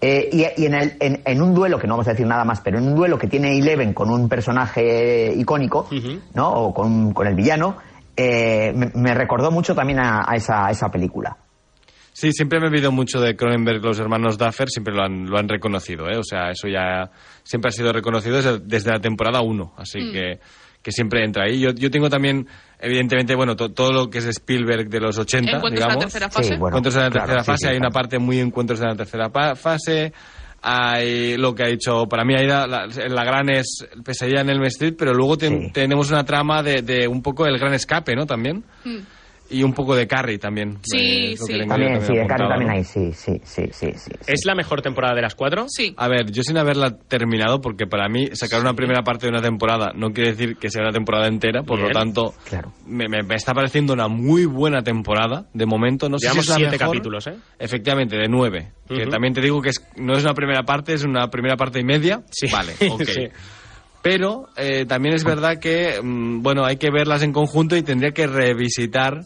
Eh, y y en, el- en- en un duelo, que no vamos a decir nada más, pero en un duelo que tiene Eleven con un personaje icónico, ¿no? O con, con el villano, eh, me, me recordó mucho también a, a esa, a esa película. Sí, siempre me he visto mucho de Cronenberg, los hermanos Duffer, siempre lo han, lo han reconocido, ¿eh? O sea, eso ya siempre ha sido reconocido desde, desde la temporada 1, así Mm. que, que siempre entra ahí. Yo, yo tengo también, evidentemente, bueno, to- todo lo que es Spielberg de los 80, Encuentros en la digamos. tercera fase. Sí, bueno, encuentros en la claro, tercera sí, fase, sí, hay una parte muy encuentros en la tercera fase. Hay lo que ha dicho, para mí, hay la, la- la gran es pesadilla en el Street, pero luego tenemos una trama de, de un poco el gran escape, ¿no? También. Mm. Y un poco de Carrie también. Sí, sí. También, sí, de Carrie apuntado, también ¿no? hay, sí, sí, sí, sí. ¿Es la mejor temporada de las cuatro? Sí. A ver, yo sin haberla terminado, porque para mí sacar una primera parte de una temporada no quiere decir que sea una temporada entera, por Bien. lo tanto, Claro. me, me- me está pareciendo una muy buena temporada de momento. No sé Llevamos si es la siete mejor. capítulos, ¿eh? Efectivamente, de nueve. Que también te digo que es, no es una primera parte, es una primera parte y media. Sí. Vale, ok. Sí. Pero eh, también es verdad que, mm, bueno, hay que verlas en conjunto y tendría que revisitar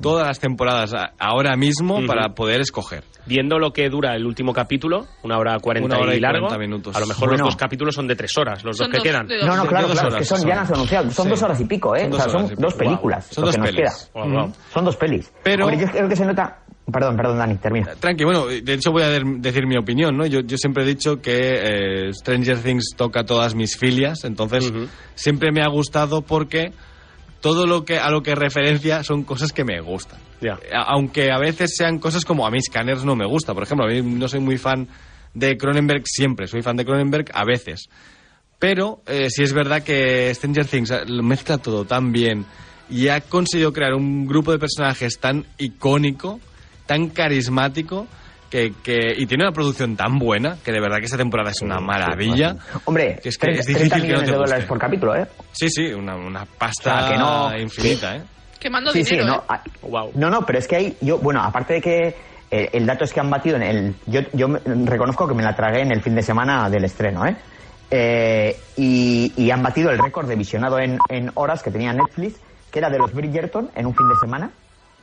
todas las temporadas ahora mismo para poder escoger. Viendo lo que dura el último capítulo, una hora cuarenta hora y largo, 40 minutos. a lo mejor Bueno. los dos capítulos son de tres horas, los Son dos que dos- quedan. No, no, claro, dos claro, horas es que son, son. ya las han anunciado, son Sí. dos horas y pico, ¿eh? Son o sea, dos son y dos películas, Son lo dos que nos pelis. queda. Wow, wow. Son dos pelis. Pero- Hombre, yo creo que se nota... Perdón, perdón, Dani, termina. Tranqui, bueno, de hecho voy a de- decir mi opinión, ¿no? Yo, yo siempre he dicho que eh, Stranger Things toca todas mis filias, entonces siempre me ha gustado porque todo lo que a lo que referencia son cosas que me gustan. A- Aunque a veces sean cosas como a mí Scanners no me gusta. Por ejemplo, a mí no soy muy fan de Cronenberg siempre. Soy fan de Cronenberg a veces. Pero eh, sí es verdad que Stranger Things lo mezcla todo tan bien y ha conseguido crear un grupo de personajes tan icónico, tan carismático, que, que- y tiene una producción tan buena que de verdad que esta temporada es una maravilla. Hombre, que es, que 30, es difícil 30 que no millones te de dólares por capítulo, ¿eh? Sí, sí, una, una pasta O sea, que no- infinita, ¿eh? Quemando Sí, sí, dinero, no, ¿eh? no, no, pero es que hay, yo, bueno, aparte de que eh, el dato es que han batido en el, yo, yo me- reconozco que me la tragué en el fin de semana del estreno, ¿eh? Eh, y, y han batido el récord de visionado en, en horas que tenía Netflix, que era de los Bridgerton en un fin de semana.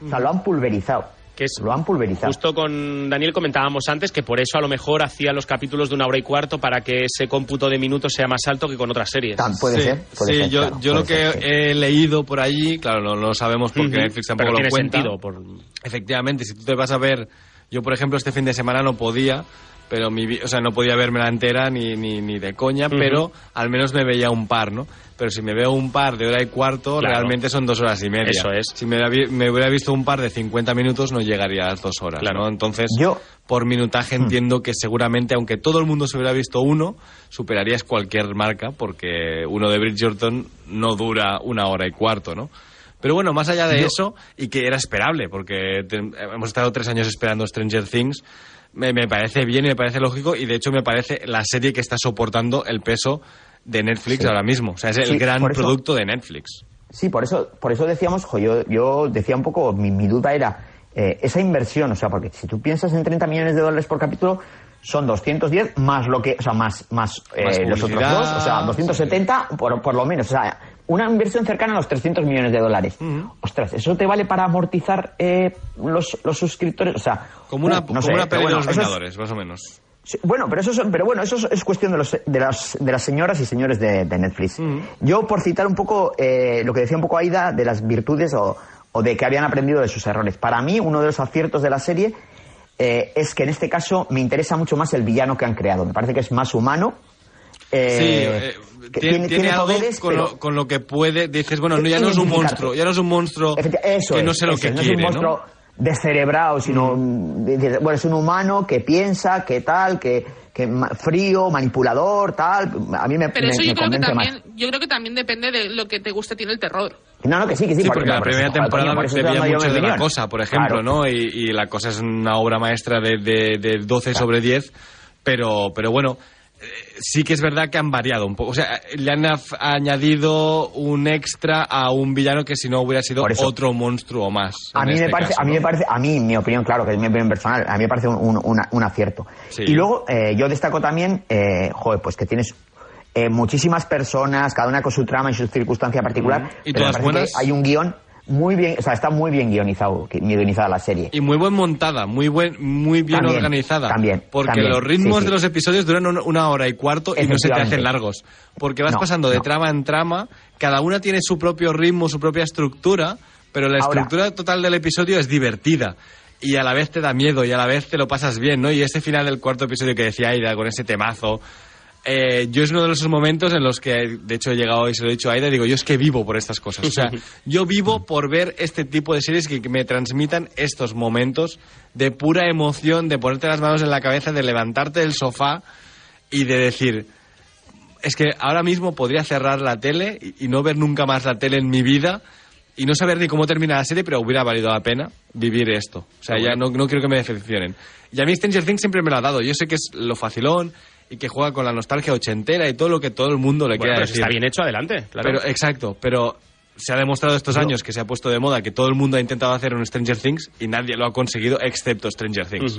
O sea, lo han pulverizado. Que es Lo han pulverizado. Justo con Daniel comentábamos antes que por eso a lo mejor hacía los capítulos de una hora y cuarto para que ese cómputo de minutos sea más alto que con otras series. sí, sí, yo, yo lo que he leído por allí, claro, no lo sabemos porque Ujú, Netflix tampoco pero lo tiene cuenta. sentido, por- Efectivamente, si tú te vas a ver, yo por ejemplo este fin de semana no podía, pero mi, o sea, no podía vermela entera ni, ni, ni de coña, pero al menos me veía un par, ¿no? Pero si me veo un par de hora y cuarto, Claro. realmente son dos horas y media. Eso es. Si me, hubiera vi- me hubiera visto un par de 50 minutos, no llegaría a las dos horas, ¿no? Entonces, por minutaje entiendo que seguramente, aunque todo el mundo se hubiera visto uno, superarías cualquier marca, porque uno de Bridgerton no dura una hora y cuarto, ¿no? Pero bueno, más allá de Yo- eso, y que era esperable, porque te- hemos estado tres años esperando Stranger Things, me, me parece bien y me parece lógico, y de hecho me parece la serie que está soportando el peso de Netflix Sí. ahora mismo. O sea, es el Sí, gran eso- producto de Netflix. Sí, por eso, por eso decíamos, jo, yo, yo decía un poco, mi, mi duda era eh, esa inversión, o sea, porque si tú piensas en 30 millones de dólares por capítulo, son 210 más lo que, o sea, más, más, eh, los otros dos, o sea, 270 por, por lo menos, o sea, una inversión cercana a los 300 millones de dólares. Ostras, ¿eso te vale para amortizar eh, los, los suscriptores? O sea, Como una, no como sé, una peli bueno, de los es- Vengadores, más o menos. Sí, bueno, pero eso es, pero bueno, eso es, es cuestión de, los, de, las, de las señoras y señores de, de Netflix. Yo, por citar un poco eh, lo que decía un poco Aida de las virtudes o, o de que habían aprendido de sus errores. Para mí, uno de los aciertos de la serie eh, es que en este caso me interesa mucho más el villano que han creado. Me parece que es más humano. Eh, sí, eh, que tiene, tiene algo poderes, con, pero- lo, con lo que puede. Dices, bueno, no, ya no es un monstruo, ya no es un monstruo Eso que no es, sé lo eso que quiere, no es un ¿no? monstruo descerebrado, sino mm, bueno, es un humano que piensa, que tal, que, que frío, manipulador, tal. A mí me, Pero me- eso yo me creo que más. también, yo creo que también depende de lo que te guste a ti en el terror. No, no, que sí, que sí. Sí, por- porque la primera temporada dando yo mucho de la cosa, por ejemplo, Claro. ¿no? Y, y la cosa es una obra maestra de, de, de 12 sobre 10, pero, pero bueno, eh, sí que es verdad que han variado un poco. O sea, le han añadido un extra a un villano que si no hubiera sido eso. otro monstruo más. A mí, este me parece, caso, a mí me parece, a mí, mi opinión, claro, que es mi opinión personal, a mí me parece un, un- acierto. Sí. Y luego, eh, yo destaco también, eh, joder, pues que tienes eh, muchísimas personas, cada una con su trama y su circunstancia particular. ¿Y pero me parece buenas? que Hay un guion muy bien, o sea, está muy bien guionizado, guionizada la serie. Y muy buen montada, muy buen, muy bien También, organizada. también, Porque también, los ritmos sí, sí. de los episodios duran un- una hora y cuarto y no se te hacen largos. Porque vas No, pasando de no. trama en trama, cada una tiene su propio ritmo, su propia estructura, pero la Ahora- estructura total del episodio es divertida. Y a la vez te da miedo y a la vez te lo pasas bien, ¿no? Y ese final del cuarto episodio que decía Aida, con ese temazo, eh, yo es uno de esos momentos en los que, de hecho, he llegado y se lo he dicho a Aida, digo, yo es que vivo por estas cosas. O sea, yo vivo por ver este tipo de series que, que me transmitan estos momentos de pura emoción, de ponerte las manos en la cabeza, de levantarte del sofá y de decir, es que ahora mismo podría cerrar la tele y, y no ver nunca más la tele en mi vida y no saber ni cómo termina la serie, pero hubiera valido la pena vivir esto. O sea, ya no, no quiero que me decepcionen. Y a mí Stranger Things siempre me lo ha dado. Yo sé que es lo facilón y que juega con la nostalgia ochentera y todo lo que todo el mundo le Bueno, quiera pero si decir. está bien hecho, adelante. Claro. Pero, exacto, pero se ha demostrado estos años que se ha puesto de moda que todo el mundo ha intentado hacer un Stranger Things y nadie lo ha conseguido excepto Stranger Things.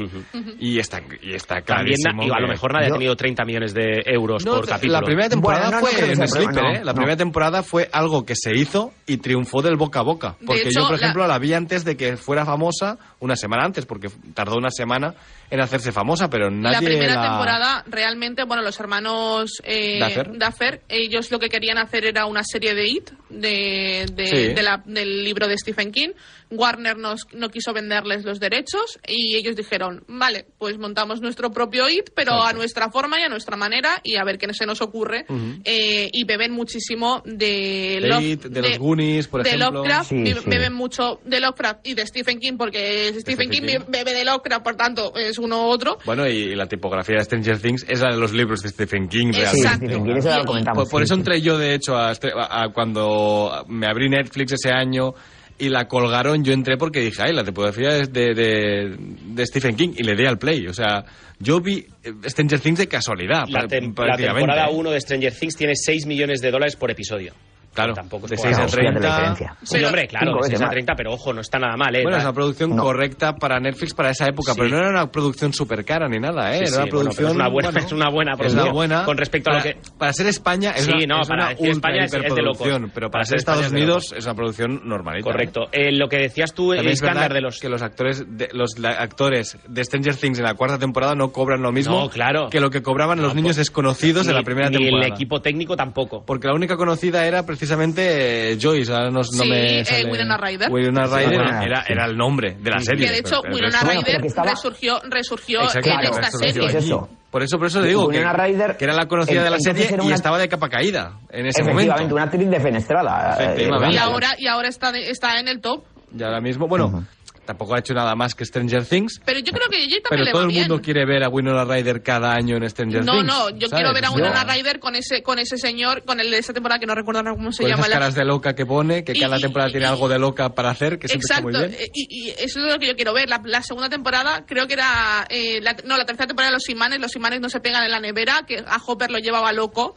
Y está, y está También, clarísimo. y a lo que- mejor nadie Yo- ha tenido 30 millones de euros no, por capítulo. La primera temporada Bueno, no, no fue que en Sleeper, problema, ¿eh? no, La no. primera temporada fue algo que se hizo y triunfó del boca a boca. Porque hecho, yo, por la- ejemplo, la... vi antes de que fuera famosa, una semana antes, porque tardó una semana en hacerse famosa, pero nadie la primera la- temporada realmente, bueno, los hermanos eh, Duffer. Duffer, ellos lo que querían hacer era una serie de It, de, de- Sí. de la- del libro de Stephen King. Warner nos, no quiso venderles los derechos y ellos dijeron, vale, pues montamos nuestro propio IT, pero a nuestra forma y a nuestra manera y a ver qué se nos ocurre. Ujú. Eh, y beben muchísimo de, De Love- It, de los Goonies, por de ejemplo. Lovecraft, Sí, be- sí. beben mucho de Lovecraft y de Stephen King porque Stephen, Stephen King, King. bebe de Lovecraft, por tanto es uno u otro. Bueno, y la tipografía de Stranger Things es la de los libros de Stephen King, Exacto. realmente. Sí, King, eso ya lo comentamos, Por, por eso sí. entré yo, de hecho, a, a- a cuando me abrí Netflix ese año y la colgaron, yo entré porque dije, ay, la tipografía es de, de, de Stephen King, y le di al play. O sea, yo vi eh, Stranger Things de casualidad, La, pr- tem- la prácticamente. temporada ¿eh? 1 de Stranger Things tiene 6 millones de dólares por episodio. Claro, tampoco de es 6 a por- Fíjate la 30. diferencia. Sí, hombre, claro, de 6 veces a más. 30, pero ojo, no está nada mal, ¿eh? Bueno, es una producción No. correcta para Netflix para esa época, Sí. pero no era una producción súper cara ni nada, ¿eh? Sí, era sí, una bueno, producción. es una buena- bueno, es una buena es producción. una buena. Con respecto a lo para, que- Para ser España es Sí, una, no, es para una España es- es de locos. pero Para para ser ser Estados España es Unidos es una producción normalita. Correcto. Eh, lo que decías tú, es Iskandar, verdad de los... que los actores de, los la- actores de Stranger Things en la cuarta temporada no cobran lo mismo No, claro. que lo que cobraban los niños desconocidos de ni- la primera ni temporada. el equipo técnico tampoco. Porque la única conocida era precisamente eh, Joyce, ahora no, no Sí, me eh, sale- Winona Ryder. Winona Ryder era, sí. era el nombre de la serie. Que de hecho, pero- pero Winona Bueno, Ryder estaba- resurgió, resurgió Exacto, en claro, esta resurgió serie. Es allí. eso. Por eso, por eso le digo que, Ryder, que era la conocida de la serie y estaba de capa caída en ese Efectivamente, momento. una actriz defenestrada. eh, Efectivamente. Y ahora, y ahora está, de- está en el top. Y ahora mismo, bueno, tampoco ha hecho nada más que Stranger Things. Pero yo creo que ella también Pero le todo va el mundo bien. quiere ver a Winona Ryder cada año en Stranger No, Things. no, yo ¿sabes? quiero ver a Yo- Winona Ryder con ese, con ese señor, con el de esa temporada que no recuerdo ahora cómo se Con llama. esas la- caras de loca que pone, que Y- cada y- temporada y- tiene algo de loca para hacer, que siempre está muy bien. y, y eso es lo que yo quiero ver. La, la segunda temporada, creo que era. eh, la- no, la tercera temporada de los imanes. Los imanes no se pegan en la nevera, que a Hopper lo llevaba loco.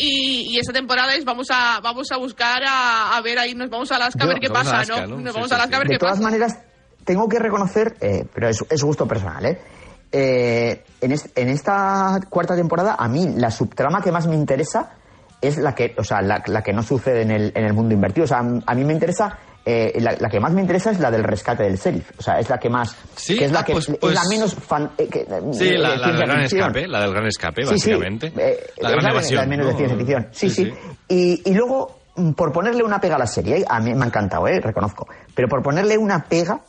Y, y esa temporada es vamos a vamos a buscar a, a ver ahí, nos vamos a Alaska a Yo- ver qué pasa, Alaska, ¿no? ¿no? Nos Sí, vamos sí, a Alaska a ver De qué todas pasa. maneras, tengo que reconocer, eh, pero es, es gusto personal, ¿eh? Eh, en, es- en esta cuarta temporada, a mí la subtrama que más me interesa es la que, o sea, la, la que no sucede en el, en el mundo invertido. O sea, a mí me interesa, eh, la, la que más me interesa es la del rescate del sheriff. O sea, es la que más, Sí, que es la ah, que pues- es pues- la menos fan, eh, que, eh, Sí, la, la del gran escape, la del gran escape, Sí, sí, básicamente. eh, la es gran la- evasión. la menos ¿no? de ciencia ficción. Sí, sí. Y, y luego, mm, por ponerle una pega a la serie, a mí me ha encantado, ¿eh? reconozco, pero por ponerle una pega,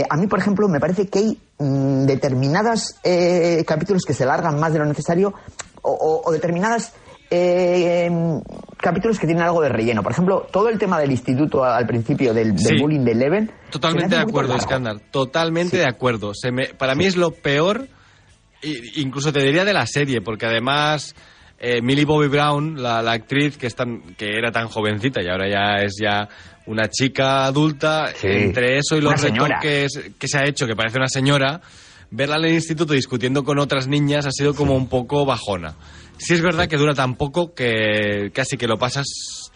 eh, a mí, por ejemplo, me parece que hay mm, determinadas eh, capítulos que se largan más de lo necesario o, o- o determinadas eh, capítulos que tienen algo de relleno. Por ejemplo, todo el tema del instituto al principio del, del Sí. bullying de Eleven. Totalmente de acuerdo. Iskandar. Totalmente de acuerdo. Se me, para mí es lo peor, incluso te diría de la serie, porque además eh, Millie Bobby Brown, la, la actriz que, es tan, que era tan jovencita y ahora ya es ya una chica adulta, Sí. entre eso y los retoques que se ha hecho, que parece una señora, verla en el instituto discutiendo con otras niñas ha sido como un poco bajona. Sí es verdad que dura tan poco que casi que lo pasas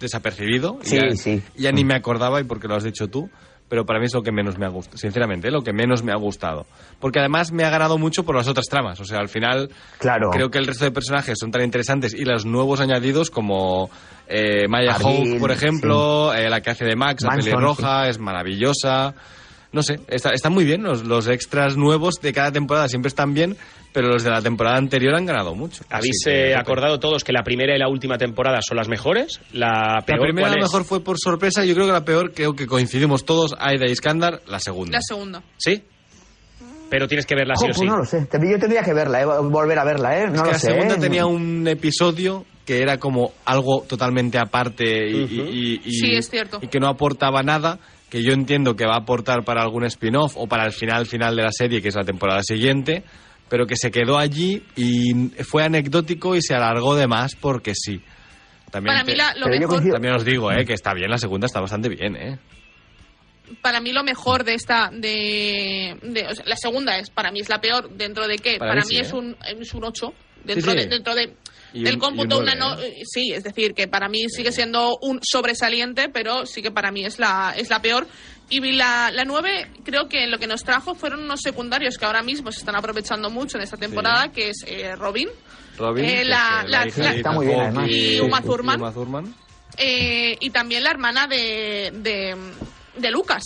desapercibido. Sí, ya, sí. Ya ni me acordaba y porque lo has dicho tú, pero para mí es lo que menos me ha gustado, sinceramente, ¿eh? lo que menos me ha gustado. Porque además me ha ganado mucho por las otras tramas, o sea, al final Claro. creo que el resto de personajes son tan interesantes y los nuevos añadidos como eh, Maya Hawke, por ejemplo, eh, la que hace de Max, la pelirroja, es maravillosa. No sé, está- están muy bien, los, los extras nuevos de cada temporada siempre están bien, pero los de la temporada anterior han ganado mucho. ¿Habéis que, eh, acordado todos que la primera y la última temporada son las mejores? La La peor, primera a ¿cuál lo es? mejor fue por sorpresa, yo creo que la peor, creo que coincidimos todos, Aida y Iskandar, la segunda. La segunda. ¿Sí? Pero tienes que verla sí o pues sí. no lo sé. Yo tendría que verla, ¿eh? volver a verla, ¿eh? No es lo que la sé. segunda ¿eh? tenía un episodio que era como algo totalmente aparte y, y- y- Sí, es cierto. y que no aportaba nada, que yo entiendo que va a aportar para algún spin-off o para el final final de la serie, que es la temporada siguiente, pero que se quedó allí y fue anecdótico y se alargó de más porque sí. También, Para mí te- la- lo Pero yo mejor, coincido- también os digo, eh, que está bien, la segunda está bastante bien, ¿eh? para mí lo mejor de esta, de, de- o sea, la segunda es, para mí es la peor, dentro de que, Para para, mí es ¿eh? un, es un 8, dentro Sí, sí. de, dentro de, Y del un- cómputo un una no, ¿eh? eh, sí, es decir, que para mí sigue siendo un sobresaliente, pero sí que para mí es la, es la peor. Y vi la, la 9, creo que lo que nos trajo fueron unos secundarios que ahora mismo se están aprovechando mucho en esta temporada, que es eh, Robin, Robin, Eh, la- la- hija la- de Está muy Ethan bien, Hawke además. Y Uma. Thurman. Uma Thurman. eh, y también la hermana de, de, de Lucas.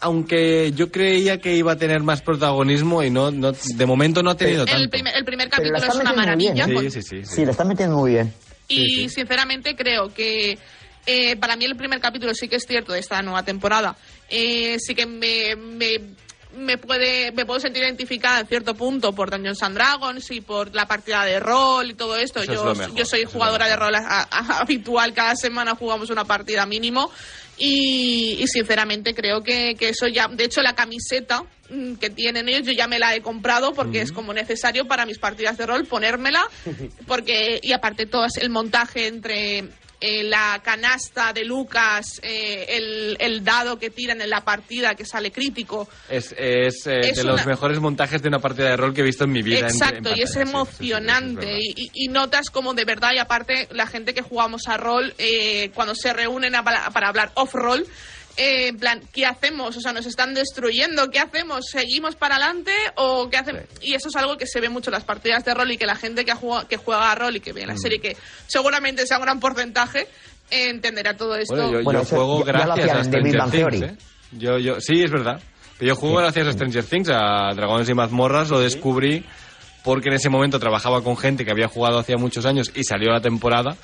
Aunque yo creía que iba a tener más protagonismo y no, no de momento no ha tenido El tanto. primer, el primer capítulo es una metiendo muy bien, maravilla. ¿eh? con- Sí, sí, sí. sí. Sí, la están metiendo muy bien. Y sinceramente creo que Eh, para mí el primer capítulo sí que es cierto de esta nueva temporada. Eh, sí que me, me, me puede me puedo sentir identificada en cierto punto por Dungeons and Dragons y por la partida de rol y todo esto. Eso yo, lo mejor, yo soy jugadora de rol a- a- habitual, cada semana jugamos una partida mínimo y, y sinceramente creo que, que eso ya, de hecho la camiseta mm, que tienen ellos yo ya me la he comprado porque es como necesario para mis partidas de rol ponérmela porque y aparte todo es el montaje entre eh, la canasta de Lucas, eh, el, el dado que tiran en la partida que sale crítico. Es, es, eh, Es de los mejores montajes de una partida de rol que he visto en mi vida. en- en Exacto, y es pantalla, sí, emocionante. y, y- y notas como de verdad, y aparte la gente que jugamos a rol, eh, cuando se reúnen a- para, para hablar off-roll, eh, en plan, ¿qué hacemos? O sea, nos están destruyendo, ¿qué hacemos? ¿Seguimos para adelante o qué hacemos? Y eso es algo que se ve mucho en las partidas de rol y que la gente que, ha jugado- que juega a rol y que ve la Mm. serie, que seguramente sea un gran porcentaje, eh, entenderá todo esto. Bueno, yo, Bueno, yo eso juego ya- gracias a Stranger Things. Theory. ¿eh? Yo, yo, sí, es verdad. Yo juego gracias a Stranger Things, a Dragones y Mazmorras, lo descubrí porque en ese momento trabajaba con gente que había jugado hacía muchos años y salió la temporada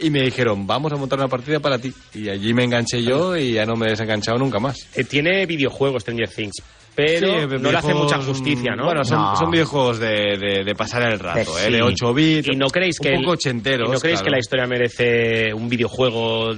y me dijeron, vamos a montar una partida para ti. Y allí me enganché yo y ya no me he desenganchado nunca más. Eh, tiene videojuegos Stranger Things, pero Sí, no le hace mucha justicia, ¿no? Bueno, son, No. son videojuegos de, de- de pasar el rato, Sí. ¿eh? de 8 bits. ¿Y no creéis un que el- poco ochenteros, ¿y no creéis claro. que la historia merece un videojuego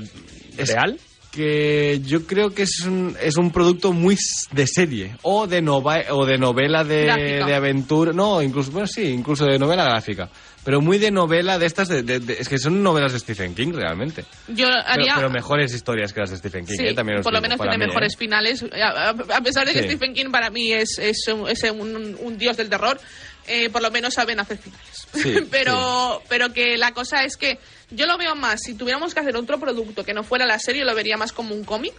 Es- real? que yo creo que es un, es un producto muy de serie o de nova, o de novela de, de aventura no incluso bueno sí incluso de novela gráfica pero muy de novela de estas de, de- de- es que son novelas de Stephen King realmente Yo pero, haría... pero mejores historias que las de Stephen King Sí, ¿eh? también os por lo digo, menos tiene mí, mejores ¿eh? finales. A, a- pesar de que Sí. Stephen King para mí es, es, un, es un- un dios del terror, eh, por lo menos saben hacer finales. Sí, pero, pero que la cosa es que yo lo veo más, si tuviéramos que hacer otro producto que no fuera la serie, lo vería más como un cómic.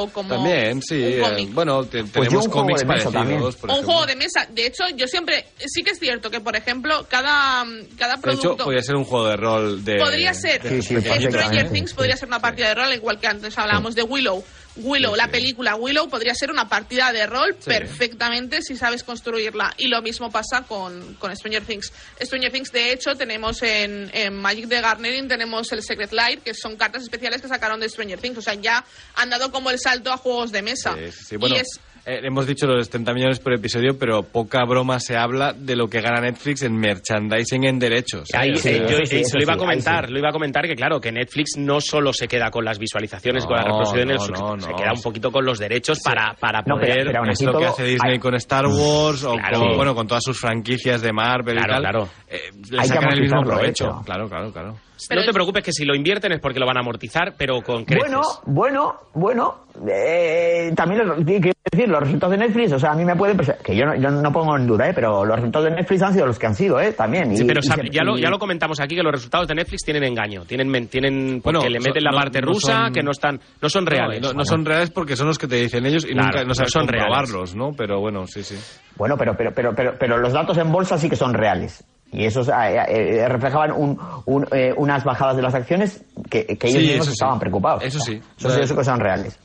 O como también sí un eh, bueno te- yo tenemos un juego cómics de mesa parecidos por O un juego de mesa. De hecho, yo siempre. Sí que es cierto que, por ejemplo, cada, cada de producto. hecho podría ser un juego de rol de Podría ser. de- Sí, sí. Stranger Things podría ser una partida de rol, igual que antes hablábamos de Willow. Willow, la película Willow, podría ser una partida de rol Sí. perfectamente si sabes construirla. Y lo mismo pasa con, con Stranger Things. Stranger Things, de hecho, tenemos en, en Magic the Gathering, tenemos el Secret Light, que son cartas especiales que sacaron de Stranger Things. O sea, ya han dado como el salto a juegos de mesa. Sí, sí, sí. Bueno, y es, eh, hemos dicho los 30 millones por episodio, pero poca broma se habla de lo que gana Netflix en merchandising en derechos. Ahí, Sí, eh, yo sí, eh, eso lo iba a comentar, sí. lo iba a comentar que claro, que Netflix no solo se queda con las visualizaciones, con las No, reproducciones, no, se- no, se no. queda un poquito con los derechos para, para No, pero- poder... pero es lo que hace Disney hay- con Star Wars o Claro. con, bueno, con todas sus franquicias de Marvel Claro, y tal. claro. eh, le Hay que sacan el mismo provecho. Claro, claro, claro. Pero- no te preocupes que si lo invierten es porque lo van a amortizar, pero con creces. Bueno, bueno, bueno. eh, también los, quiero decir, los resultados de Netflix, o sea, a mí me puede que yo no, yo no pongo en duda, ¿eh? pero los resultados de Netflix han sido los que han sido, ¿eh? También. Sí, y- pero y sabe- se- ya, lo, ya lo comentamos aquí que los resultados de Netflix tienen engaño, tienen tienen porque Bueno, le son- meten la parte no rusa son- que no están no son reales. No, no son reales porque son los que te dicen ellos y Claro, nunca no no sabes son comprobarlos, ¿no? Pero bueno, sí, sí. Bueno, pero, pero, pero, pero, pero los datos en bolsa sí que son reales. Y esos eh, eh, reflejaban un, un, eh, unas bajadas de las acciones que, que ellos Sí, mismos eso sí. estaban preocupados. Eso sí. Eso sí, eso que son reales.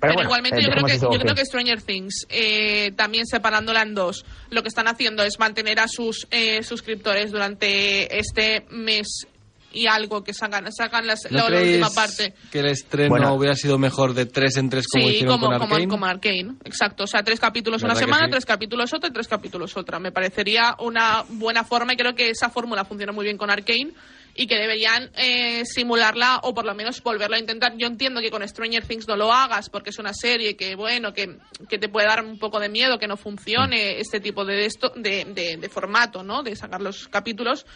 Pero, bueno, igualmente eh, yo, creo que, eso yo creo que Stranger Things, eh, también separándola en dos, lo que están haciendo es mantener a sus eh, suscriptores durante este mes y algo que sacan, sacan las- ¿No la, la última parte. que el estreno Bueno. hubiera sido mejor de tres en tres como sí, hicieron como, con como, Arcane? como Arcane, exacto. O sea, tres capítulos una ¿Verdad que semana, sí? tres capítulos otra y tres capítulos otra. Me parecería una buena forma y creo que esa fórmula funciona muy bien con Arcane y que deberían eh, simularla o por lo menos volverlo a intentar. Yo entiendo que con Stranger Things no lo hagas porque es una serie que, bueno, que, que te puede dar un poco de miedo que no funcione este tipo de, esto, de, de, de formato, ¿no? De sacar los capítulos,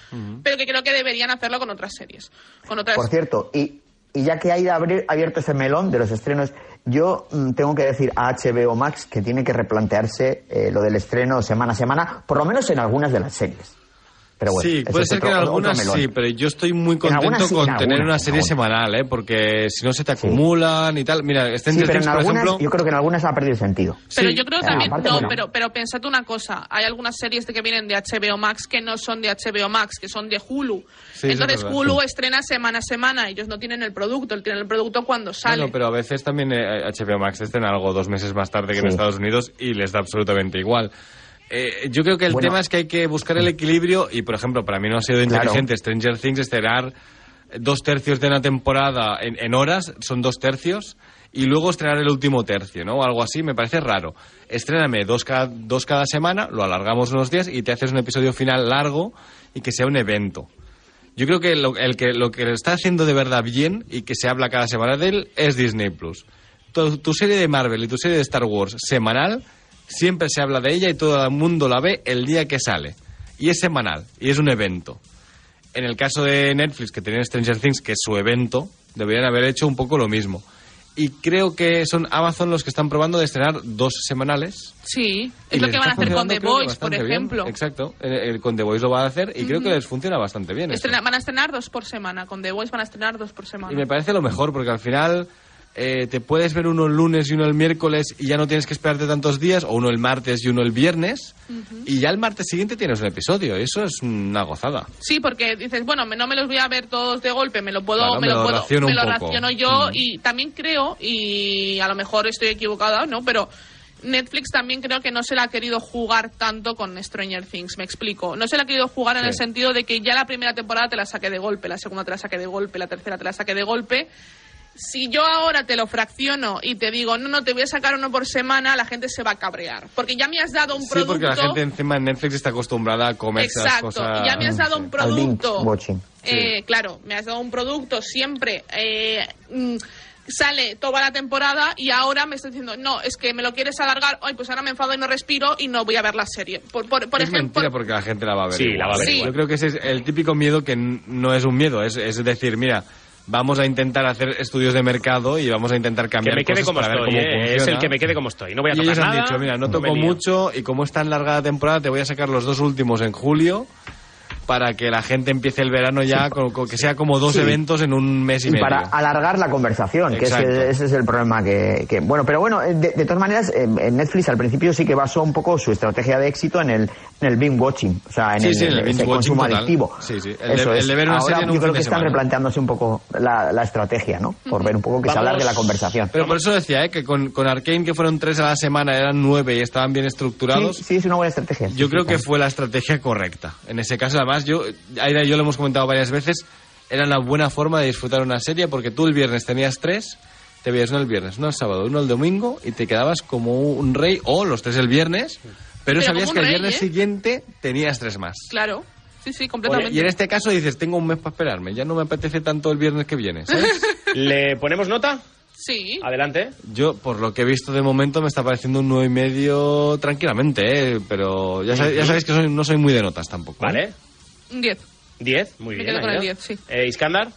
pero que creo que deberían hacerlo con otras series. Con otras... Por cierto, y, y ya que hay de abrir, abierto ese melón de los estrenos, yo mm, tengo que decir a HBO Max que tiene que replantearse eh, lo del estreno semana a semana, por lo menos en algunas de las series. Pero bueno, sí, puede ser otro- que en algunas sí, pero yo estoy muy En contento sí, con en tener algunas, una serie semanal, ¿eh? Porque si no se te acumulan y tal. Mira, Sí, Stranger pero en Things, por algunas, ejemplo... yo creo que en algunas ha perdido sentido. Pero Sí. yo creo Eh, también, aparte, no, bueno. pero, pero pensad una cosa, hay algunas series de que vienen de HBO Max que no son de HBO Max, que son de Hulu. Sí, Entonces verdad, Hulu sí. estrena semana a semana, ellos no tienen el producto, tienen el producto cuando sale. Bueno, pero a veces también eh, HBO Max estrena algo dos meses más tarde que en Sí. Estados Unidos y les da absolutamente igual. Eh, yo creo que el Bueno. tema es que hay que buscar el equilibrio y, por ejemplo, para mí no ha sido Claro. inteligente Stranger Things estrenar dos tercios de una temporada en, en horas, son dos tercios, y luego estrenar el último tercio, ¿no? O algo así, me parece raro. Estréname dos cada, dos cada semana, lo alargamos unos días y te haces un episodio final largo y que sea un evento. Yo creo que lo, el que lo que está haciendo de verdad bien y que se habla cada semana de él es Disney Plus. Tu, tu serie de Marvel y tu serie de Star Wars semanal, siempre se habla de ella y todo el mundo la ve el día que sale. Y es semanal, y es un evento. En el caso de Netflix, que tienen Stranger Things, que es su evento, deberían haber hecho un poco lo mismo. Y creo que son Amazon los que están probando de estrenar dos semanales. Sí, es lo que van a hacer con The Voice, por bien. ejemplo. Exacto, con The Voice lo va a hacer y creo que les funciona bastante bien. Estrena- van a estrenar dos por semana. Con The Voice van a estrenar dos por semana. Y me parece lo mejor, porque al final eh, te puedes ver uno el lunes y uno el miércoles y ya no tienes que esperarte tantos días, o uno el martes y uno el viernes, y ya el martes siguiente tienes un episodio. Eso es una gozada. Sí, porque dices, bueno, me- no me los voy a ver todos de golpe, me lo puedo, Claro, me, me lo puedo, raciono me lo raciono yo y también creo y a lo mejor estoy equivocada, ¿no? Pero Netflix también creo que no se la ha querido jugar tanto con Stranger Things, me explico. No se la ha querido jugar en Sí. el sentido de que ya la primera temporada te la saque de golpe, la segunda te la saque de golpe, la tercera te la saque de golpe. Si yo ahora te lo fracciono y te digo, no, no, te voy a sacar uno por semana, la gente se va a cabrear. Porque ya me has dado un Sí, producto. porque la gente encima en Netflix está acostumbrada a comer esas Exacto, cosas. y ya me has dado un producto. Eh, Claro, me has dado un producto siempre. eh, mm, sale toda la temporada y ahora me estás diciendo, no, es que me lo quieres alargar, ay, pues ahora me enfado y no respiro y no voy a ver la serie. Por, por, por es ejemplo, mentira porque la gente la va a ver. Sí, igual. la va a ver Sí. igual. Yo creo que ese es el típico miedo que no es un miedo, es, es decir, mira, vamos a intentar hacer estudios de mercado y vamos a intentar Que cambiar me quede cosas como para ver estoy, cómo eh, es el que me quede como estoy. No voy a y tocar ellos han nada, dicho, mira, no toco mucho y como es tan larga la temporada, te voy a sacar los dos últimos en julio para que la gente empiece el verano ya, con, con que sea como dos Sí. eventos en un mes y, y medio. para alargar la conversación, que, es Exacto. que ese es el problema que, que- bueno, pero bueno, eh, de, de todas maneras, eh, en Netflix al principio sí que basó un poco su estrategia de éxito en el, en el binge watching, o sea, en Sí, el, sí, consumo total. adictivo. Sí, sí. El de- Eso el es. de ver una Ahora serie en un yo creo fin que están semana. replanteándose un poco la, la estrategia, ¿no? Por ver un poco que se Vamos- alargue la conversación. Pero por eso decía, ¿eh? que con, con Arkane, que fueron tres a la semana, eran nueve y estaban bien estructurados. Sí, sí, es una buena estrategia. Yo Sí, creo sí, que claro. fue la estrategia correcta. En ese caso, además, yo, Aida y yo lo hemos comentado varias veces, era una buena forma de disfrutar una serie porque tú el viernes tenías tres, te veías uno el viernes, uno el sábado, uno el domingo y te quedabas como un rey o los tres el viernes, pero, Pero sabías que el viernes ¿eh? siguiente tenías tres más. claro, sí, sí, completamente. y en este caso dices, tengo un mes para esperarme, ya no me apetece tanto el viernes que viene, ¿sabes? ¿Le ponemos nota? Sí. Adelante. Yo, por lo que he visto de momento, me está pareciendo un nueve y medio tranquilamente, ¿eh? pero ya, sab- ya sabéis que soy- no soy muy de notas tampoco. ¿eh? Un 10. 10, muy Me bien. quedo con el Aida. 10, sí. Eh, Iskandar.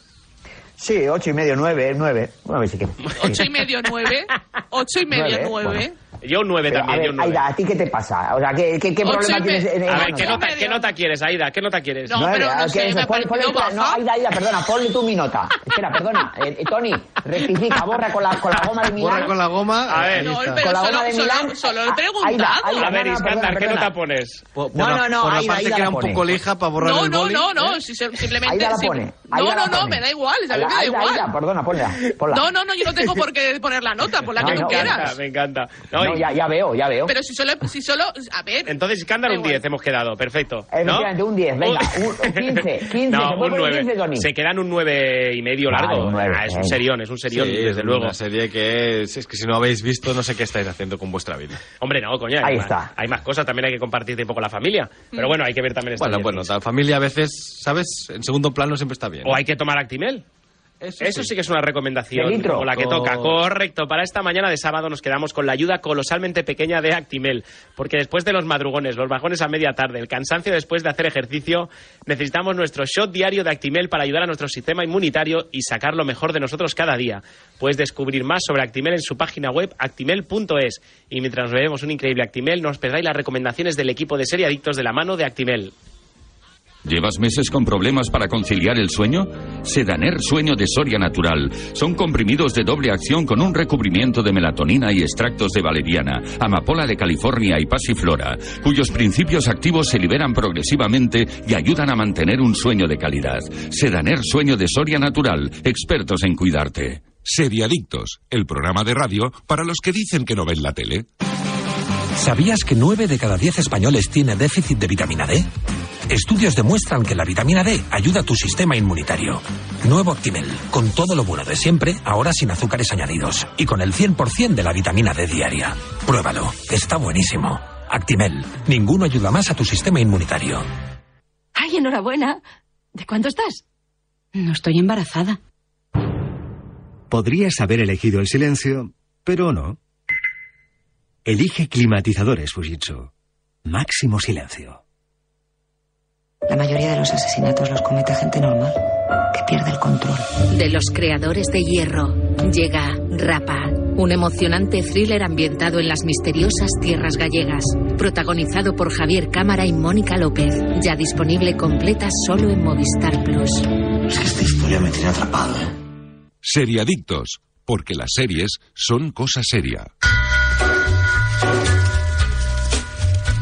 Sí, ocho y medio, nueve, nueve. Bueno, a ver si quieres. Ocho y medio, nueve. Ocho y medio, Nueve, nueve. Yo un 9 Pero, también. a yo ver, un 9. Aida, ¿a ti qué te pasa? O sea, ¿qué, qué, qué problema me- tienes en, en A ver, ¿qué nota? ¿qué nota quieres, Aida? ¿Qué nota quieres? No, pero no ¿a sé, me Pon- ponle No, baja. Aida, Aida, perdona, ponle tú mi nota. Espera, perdona. Eh, eh, Tony, rectifica, borra con la, con la goma de Milán. Borra con la goma. A ver, No, pero Con la solo, goma de solo, Milán. solo he Aida, preguntado. Aida, A ver, no, no, Iskandar, perdona, ¿qué perdona. nota pones? No, no, no, por la Aida, parte Aida que era un poco lija para borrar No, el no, boli, no, no, ¿eh? si se- simplemente... Aida la pone. no, no, no, me da igual, a mí me da Aida, igual. Aida, perdona, ponla. No, no, no, yo no tengo por qué poner la nota, por la No, que no, tú Me encanta, quieras. me encanta. No, No, ya, ya veo, ya veo. Pero si solo, si solo, a ver. Entonces, Da un igual. 10 hemos quedado. Perfecto. ¿no? Efectivamente, un 10, venga, un- un 15, 15, No, se un poner 9. 15, Tony. Se quedan un 9 y medio largo. un nueve, Ah, es un serión, es un serión, Sí, desde es luego. Una serie que es, es que si no habéis visto, no sé qué estáis haciendo con vuestra vida. Hombre, no, coño. Ahí hay está. Más, hay más cosas, también hay que compartir un poco la familia. Pero bueno, hay que ver también esta Bueno, bueno, la familia a veces, ¿sabes? En segundo plano siempre está bien. O hay que tomar Actimel. Eso, sí. que es una recomendación como la que toca. Correcto. Para esta mañana de sábado nos quedamos con la ayuda colosalmente pequeña de Actimel. Porque después de los madrugones, los bajones a media tarde, el cansancio después de hacer ejercicio, necesitamos nuestro shot diario de Actimel para ayudar a nuestro sistema inmunitario y sacar lo mejor de nosotros cada día. Puedes descubrir más sobre Actimel en su página web actimel.es. Y mientras nos bebemos un increíble Actimel, no os perdáis las recomendaciones del equipo de serie adictos de la mano de Actimel. ¿Llevas meses con problemas para conciliar el sueño? Sedaner Sueño de Soria Natural. Son comprimidos de doble acción con un recubrimiento de melatonina y extractos de valeriana, amapola de California y pasiflora, cuyos principios activos se liberan progresivamente y ayudan a mantener un sueño de calidad. Sedaner Sueño de Soria Natural. Expertos en cuidarte. Seriadictos, el programa de radio para los que dicen que no ven la tele. ¿Sabías que 9 de cada 10 españoles tiene déficit de vitamina D? Estudios demuestran que la vitamina D ayuda a tu sistema inmunitario. Nuevo Actimel, con todo lo bueno de siempre, ahora sin azúcares añadidos y con el 100% de la vitamina D diaria. Pruébalo, está buenísimo. Actimel, ninguno ayuda más a tu sistema inmunitario. ¡Ay, enhorabuena! ¿De cuánto estás? No estoy embarazada. Podrías haber elegido el silencio, pero no. Elige climatizadores Fujitsu. Máximo silencio. La mayoría de los asesinatos los comete gente normal, que pierde el control. De los creadores de Hierro, llega Rapa, un emocionante thriller ambientado en las misteriosas tierras gallegas, protagonizado por Javier Cámara y Mónica López, ya disponible completa solo en Movistar Plus. Es que esta historia me tiene atrapado, ¿eh? Seriadictos, porque las series son cosa seria.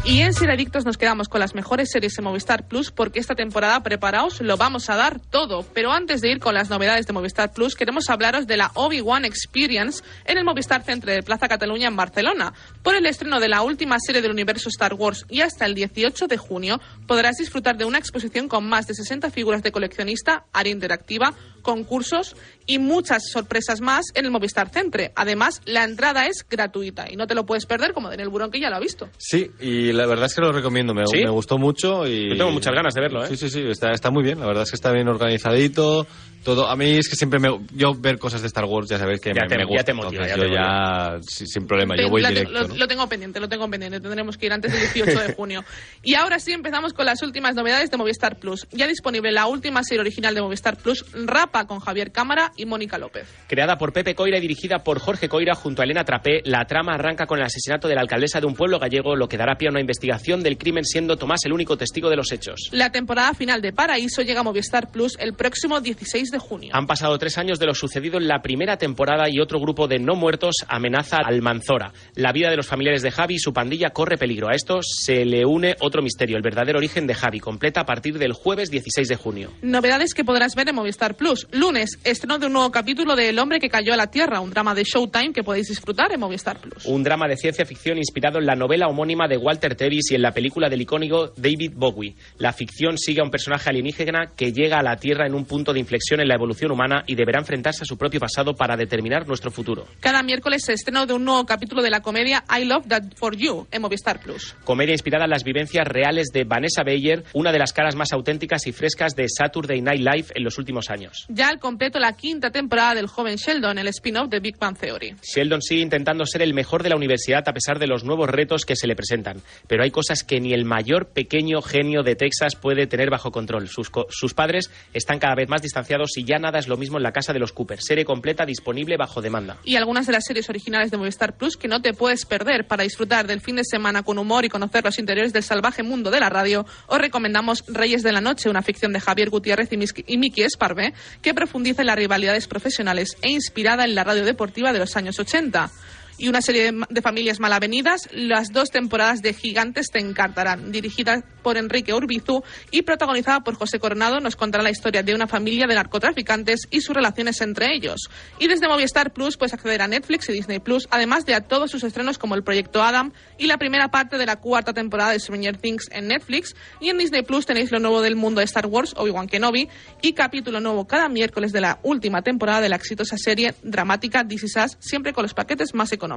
Y en Ser Adictos nos quedamos con las mejores series de Movistar Plus porque esta temporada, preparaos, lo vamos a dar todo. Pero antes de ir con las novedades de Movistar Plus, queremos hablaros de la Obi-Wan Experience en el Movistar Centre de Plaza Cataluña en Barcelona. Por el estreno de la última serie del universo Star Wars y hasta el 18 de junio podrás disfrutar de una exposición con más de 60 figuras de coleccionista, área interactiva, concursos y muchas sorpresas más en el Movistar Centre. Además, la entrada es gratuita y no te lo puedes perder como Daniel Burón que ya lo ha visto. Sí, y la verdad es que lo recomiendo, me, ¿Sí? me gustó mucho y... Yo tengo muchas ganas de verlo, ¿eh? Sí, sí, sí, está, está muy bien, la verdad es que está bien organizadito, todo. A mí es que siempre me... Yo ver cosas de Star Wars, ya sabéis que Ya me, te- me ya gusta, te motiva, entonces ya yo te ya, sin problema, yo voy te- directo, lo, ¿no? lo tengo pendiente, lo tengo pendiente. Tendremos que ir antes del 18 de junio. Y ahora sí empezamos con las últimas novedades de Movistar Plus. Ya disponible la última serie original de Movistar Plus, Rapa con Javier Cámara y Mónica López. Creada por Pepe Coira y dirigida por Jorge Coira junto a Elena Trapé, la trama arranca con el asesinato de la alcaldesa de un pueblo gallego, lo que dará pie a una investigación del crimen siendo Tomás el único testigo de los hechos. La temporada final de Paraíso llega a Movistar Plus el próximo 16 de junio. Han pasado tres años de lo sucedido en la primera temporada y otro grupo de no muertos amenaza a Almanzora. La vida de los familiares de Javi y su pandilla corre peligro. A esto se le une otro misterio, el verdadero origen de Javi, completa a partir del jueves 16 de junio. Novedades que podrás ver en Movistar Plus. Lunes, estreno de un nuevo capítulo de El hombre que cayó a la tierra, un drama de Showtime que podéis disfrutar en Movistar Plus. Un drama de ciencia ficción inspirado en la novela homónima de Walter Tevis y en la película del icónico David Bowie. La ficción sigue a un personaje alienígena que llega a la Tierra en un punto de inflexión en la evolución humana y deberá enfrentarse a su propio pasado para determinar nuestro futuro. Cada miércoles se estreno de un nuevo capítulo de la comedia I Love That For You en Movistar Plus. Comedia inspirada en las vivencias reales de Vanessa Bayer, una de las caras más auténticas y frescas de Saturday Night Live en los últimos años. Ya al completo la quinta temporada del joven Sheldon, el spin-off de Big Bang Theory. Sheldon sigue intentando ser el mejor de la universidad a pesar de los nuevos retos que se le presentan, pero hay cosas que ni el mayor pequeño genio de Texas puede tener bajo control. Sus, co- sus padres están cada vez más distanciados y ya nada es lo mismo en la casa de los Cooper. Serie completa disponible bajo demanda. Y algunas de las series originales de Movistar Plus que no te puedes perder para disfrutar del fin de semana con humor y conocer los interiores del salvaje mundo de la radio, os recomendamos Reyes de la Noche, una ficción de Javier Gutiérrez y, Miki Esparvé que profundiza en las rivalidades profesionales e inspirada en la radio deportiva de los años 80. Y una serie de, de familias malavenidas, las dos temporadas de Gigantes te encantarán. Dirigida por Enrique Urbizu y protagonizada por José Coronado, nos contará la historia de una familia de narcotraficantes y sus relaciones entre ellos. Y desde Movistar Plus puedes acceder a Netflix y Disney Plus, además de a todos sus estrenos como el Proyecto Adam y la primera parte de la cuarta temporada de Stranger Things en Netflix. Y en Disney Plus tenéis lo nuevo del mundo de Star Wars, Obi-Wan Kenobi, y capítulo nuevo cada miércoles de la última temporada de la exitosa serie dramática This Is Us, siempre con los paquetes más económicos.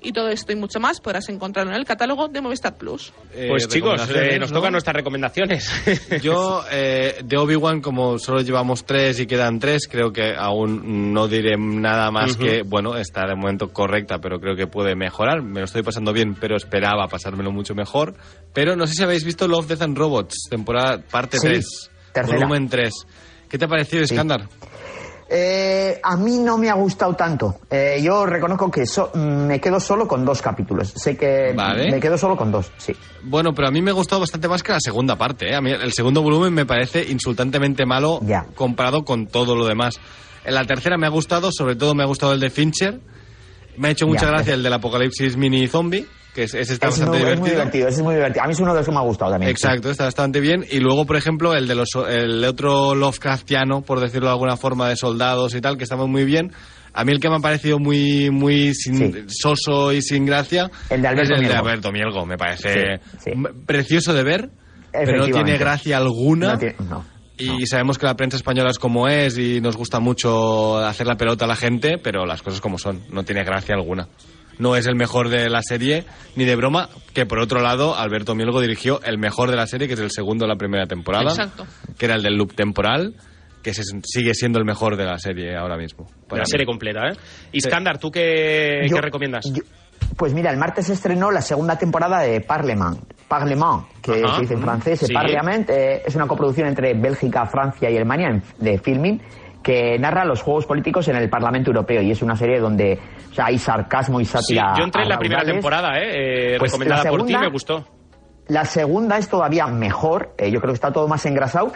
Y todo esto y mucho más podrás encontrarlo en el catálogo de Movistar Plus. Eh, Pues chicos, eh, nos ¿no? tocan nuestras recomendaciones. Yo, eh, de Obi-Wan, como solo llevamos tres y quedan tres, creo que aún no diré nada más Ujú. que, bueno, está de momento correcta, pero creo que puede mejorar. Me lo estoy pasando bien, pero esperaba pasármelo mucho mejor. Pero no sé si habéis visto Love, Death and Robots, temporada parte Sí, 3, tercera. volumen 3. ¿Qué te ha parecido, Iskandar? Eh, a mí no me ha gustado tanto. Eh, yo reconozco que so- mm, me quedo solo con dos capítulos. Sé que Vale. me quedo solo con dos, sí. Bueno, pero a mí me ha gustado bastante más que la segunda parte. ¿eh? A mí el segundo volumen me parece insultantemente malo comparado con todo lo demás. En la tercera me ha gustado, sobre todo me ha gustado el de Fincher. Me ha hecho mucha Ya. gracia el del apocalipsis mini zombie, que es, ese está Es bastante muy, es muy divertido. divertido, ese es muy divertido. A mí es uno de los que me ha gustado también. Exacto, está bastante bien. Y luego, por ejemplo, el de los el otro Lovecraftiano, por decirlo de alguna forma, de soldados y tal, que estaba muy bien. A mí el que me ha parecido muy muy sin- soso y sin gracia El de Alberto es el de Mielgo. Alberto Mielgo. Me parece Sí, sí. precioso de ver. pero no tiene gracia alguna. No tiene- no. Y sabemos que la prensa española es como es y nos gusta mucho hacer la pelota a la gente, pero las cosas como son, no tiene gracia alguna. No es el mejor de la serie, ni de broma, que por otro lado, Alberto Mielgo dirigió el mejor de la serie, que es el segundo de la primera temporada, Exacto. que era el del loop temporal, que se- sigue siendo el mejor de la serie ahora mismo. para La mí. serie completa, ¿eh? Iskandar, ¿tú qué, Yo- qué recomiendas? Pues mira, el martes se estrenó la segunda temporada de Parlement, Parlement, que Ajá. se dice en francés, Sí. Parlement, eh, es una coproducción entre Bélgica, Francia y Alemania en- de filming que narra los juegos políticos en el Parlamento Europeo y es una serie donde o sea, hay sarcasmo y Sí, sátira. yo entré en la primera temporada, ¿eh? Eh, Pues recomendada la por ti, segunda- me gustó. La segunda es todavía mejor, eh, yo creo que está todo más engrasado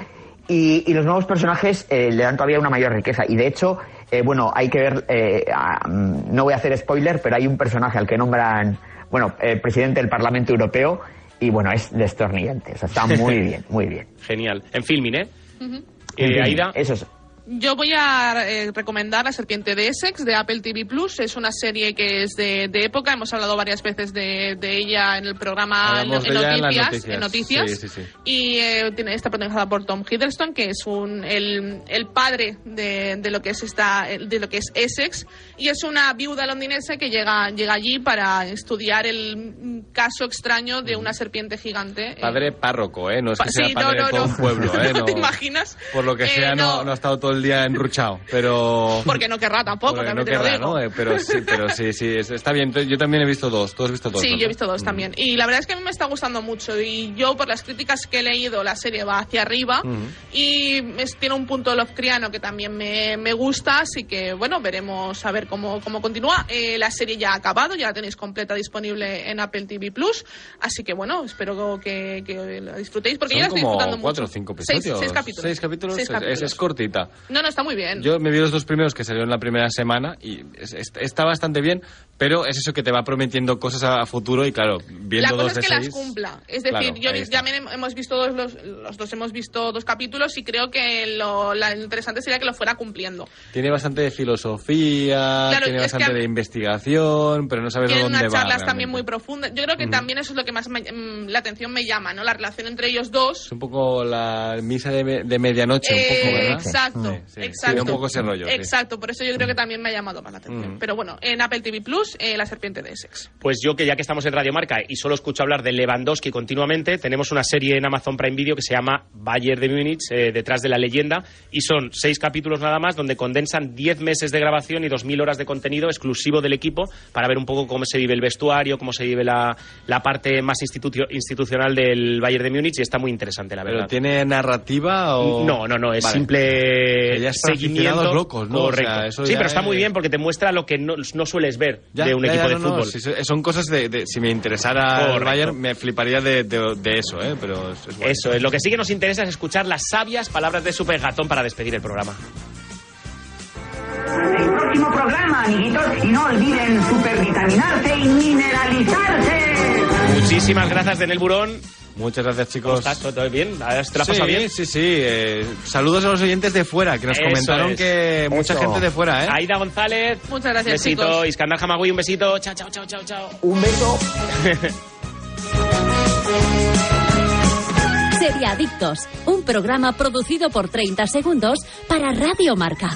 y, y los nuevos personajes eh, le dan todavía una mayor riqueza. Y de hecho, eh, bueno, hay que ver, eh, a- mm, no voy a hacer spoiler, pero hay un personaje al que nombran, bueno, el presidente del Parlamento Europeo y bueno, es destornillante, o sea, está muy bien, muy bien. Genial. En filming, ¿eh? Ujú. Eh, En fin, Aida. Eso es. Yo voy a eh, recomendar La Serpiente de Essex de Apple TV Plus. Es una serie que es de, de época. Hemos hablado varias veces de, de ella en el programa en, noticias, en noticias. noticias. Sí, sí, sí. Y eh, tiene, está protagonizada por Tom Hiddleston, que es un, el, el padre de, de lo que es esta, de lo que es Essex. Y es una viuda londinense que llega, llega allí para estudiar el caso extraño de una serpiente gigante. eh, Padre párroco, ¿eh? No es Pa- que sea no, padre no, de todo no. un pueblo, ¿eh? ¿No te imaginas? Por lo que Eh, sea, no, no. no ha estado todo el día enruchado, pero... Porque no querrá tampoco, también no te lo querrá, digo. ¿no? Eh, Pero sí, pero sí, sí, es- está bien. Yo también he visto dos. ¿Tú has visto dos? Sí, ¿no? yo he visto Mm. dos también. Y la verdad es que a mí me está gustando mucho. Y yo, por las críticas que he leído, la serie va hacia arriba. Y es- tiene un punto Lovecraftiano que también me, me gusta. Así que, bueno, veremos a ver cómo, cómo continúa. Eh, la serie ya ha acabado, ya la tenéis completa disponible en Apple TV Plus. Así que, bueno, espero que, que la disfrutéis. Porque yo la Son estoy como disfrutando cuatro o mucho. cinco Seis- episodios. Seis, capítulos. Seis capítulos. Seis Es, capítulos. es cortita. No, no, está muy bien. Yo me vi los dos primeros que salieron la primera semana y es- es- está bastante bien, pero es eso que te va prometiendo cosas a, a futuro y claro, viendo la cosa dos es de que seis... las cumpla. Es decir, Claro, yo hem- hemos visto dos, los, los dos hemos visto dos capítulos y creo que lo la interesante sería que lo fuera cumpliendo. Tiene bastante de filosofía, Claro, tiene bastante de investigación, pero no sabes dónde unas va. charlas realmente. también muy profundas. Yo creo que Ujú. también eso es lo que más me- mm, la atención me llama, ¿no? La relación entre ellos dos. Es un poco la misa de, de medianoche, un poco, Eh, ¿verdad? Exacto, Sí, sí. exacto. Sí, un poco ese rollo, sí. Exacto, por eso yo creo que también me ha llamado más la atención. Mm. Pero bueno, en Apple TV Plus, eh, La Serpiente de Essex. Pues yo que ya que estamos en Radio Marca y solo escucho hablar de Lewandowski continuamente, tenemos una serie en Amazon Prime Video que se llama Bayern de Múnich, eh, detrás de la leyenda, y son seis capítulos nada más donde condensan 10 meses de grabación y 2.000 horas de contenido exclusivo del equipo para ver un poco cómo se vive el vestuario, cómo se vive la, la parte más institucio- institucional del Bayern de Múnich y está muy interesante, la ¿Pero verdad. tiene narrativa o...? No, no, no, es Vale. simple Que ya seguimiento. locos, ¿no? O Correcto. sea, eso sí, ya pero está es- muy bien porque te muestra lo que no, no sueles ver Ya, de un ya, equipo ya, de fútbol. son cosas de, de- Si me interesara el. Bayern, me fliparía de, de- de eso, ¿eh? Pero es, es guay. Eso es, lo que sí que nos interesa es escuchar las sabias palabras de Super Gatón para despedir el programa. el próximo programa, amiguitos, y no olviden supervitaminarse y mineralizarse. Muchísimas gracias, Denel Burón. Muchas gracias, ¿Cómo chicos. estás? ¿Todo bien? ¿Te la sí, pasado bien? Sí, sí, eh, saludos a los oyentes de fuera, que nos Eso comentaron es. que mucha gente de fuera, ¿eh? Aida González. Muchas gracias, besito. chicos. Iskandar Hamagui, un besito. Chao, chao, chao, chao, chao. Un beso. Seriadictos, un programa producido por 30 segundos para Radio Marca.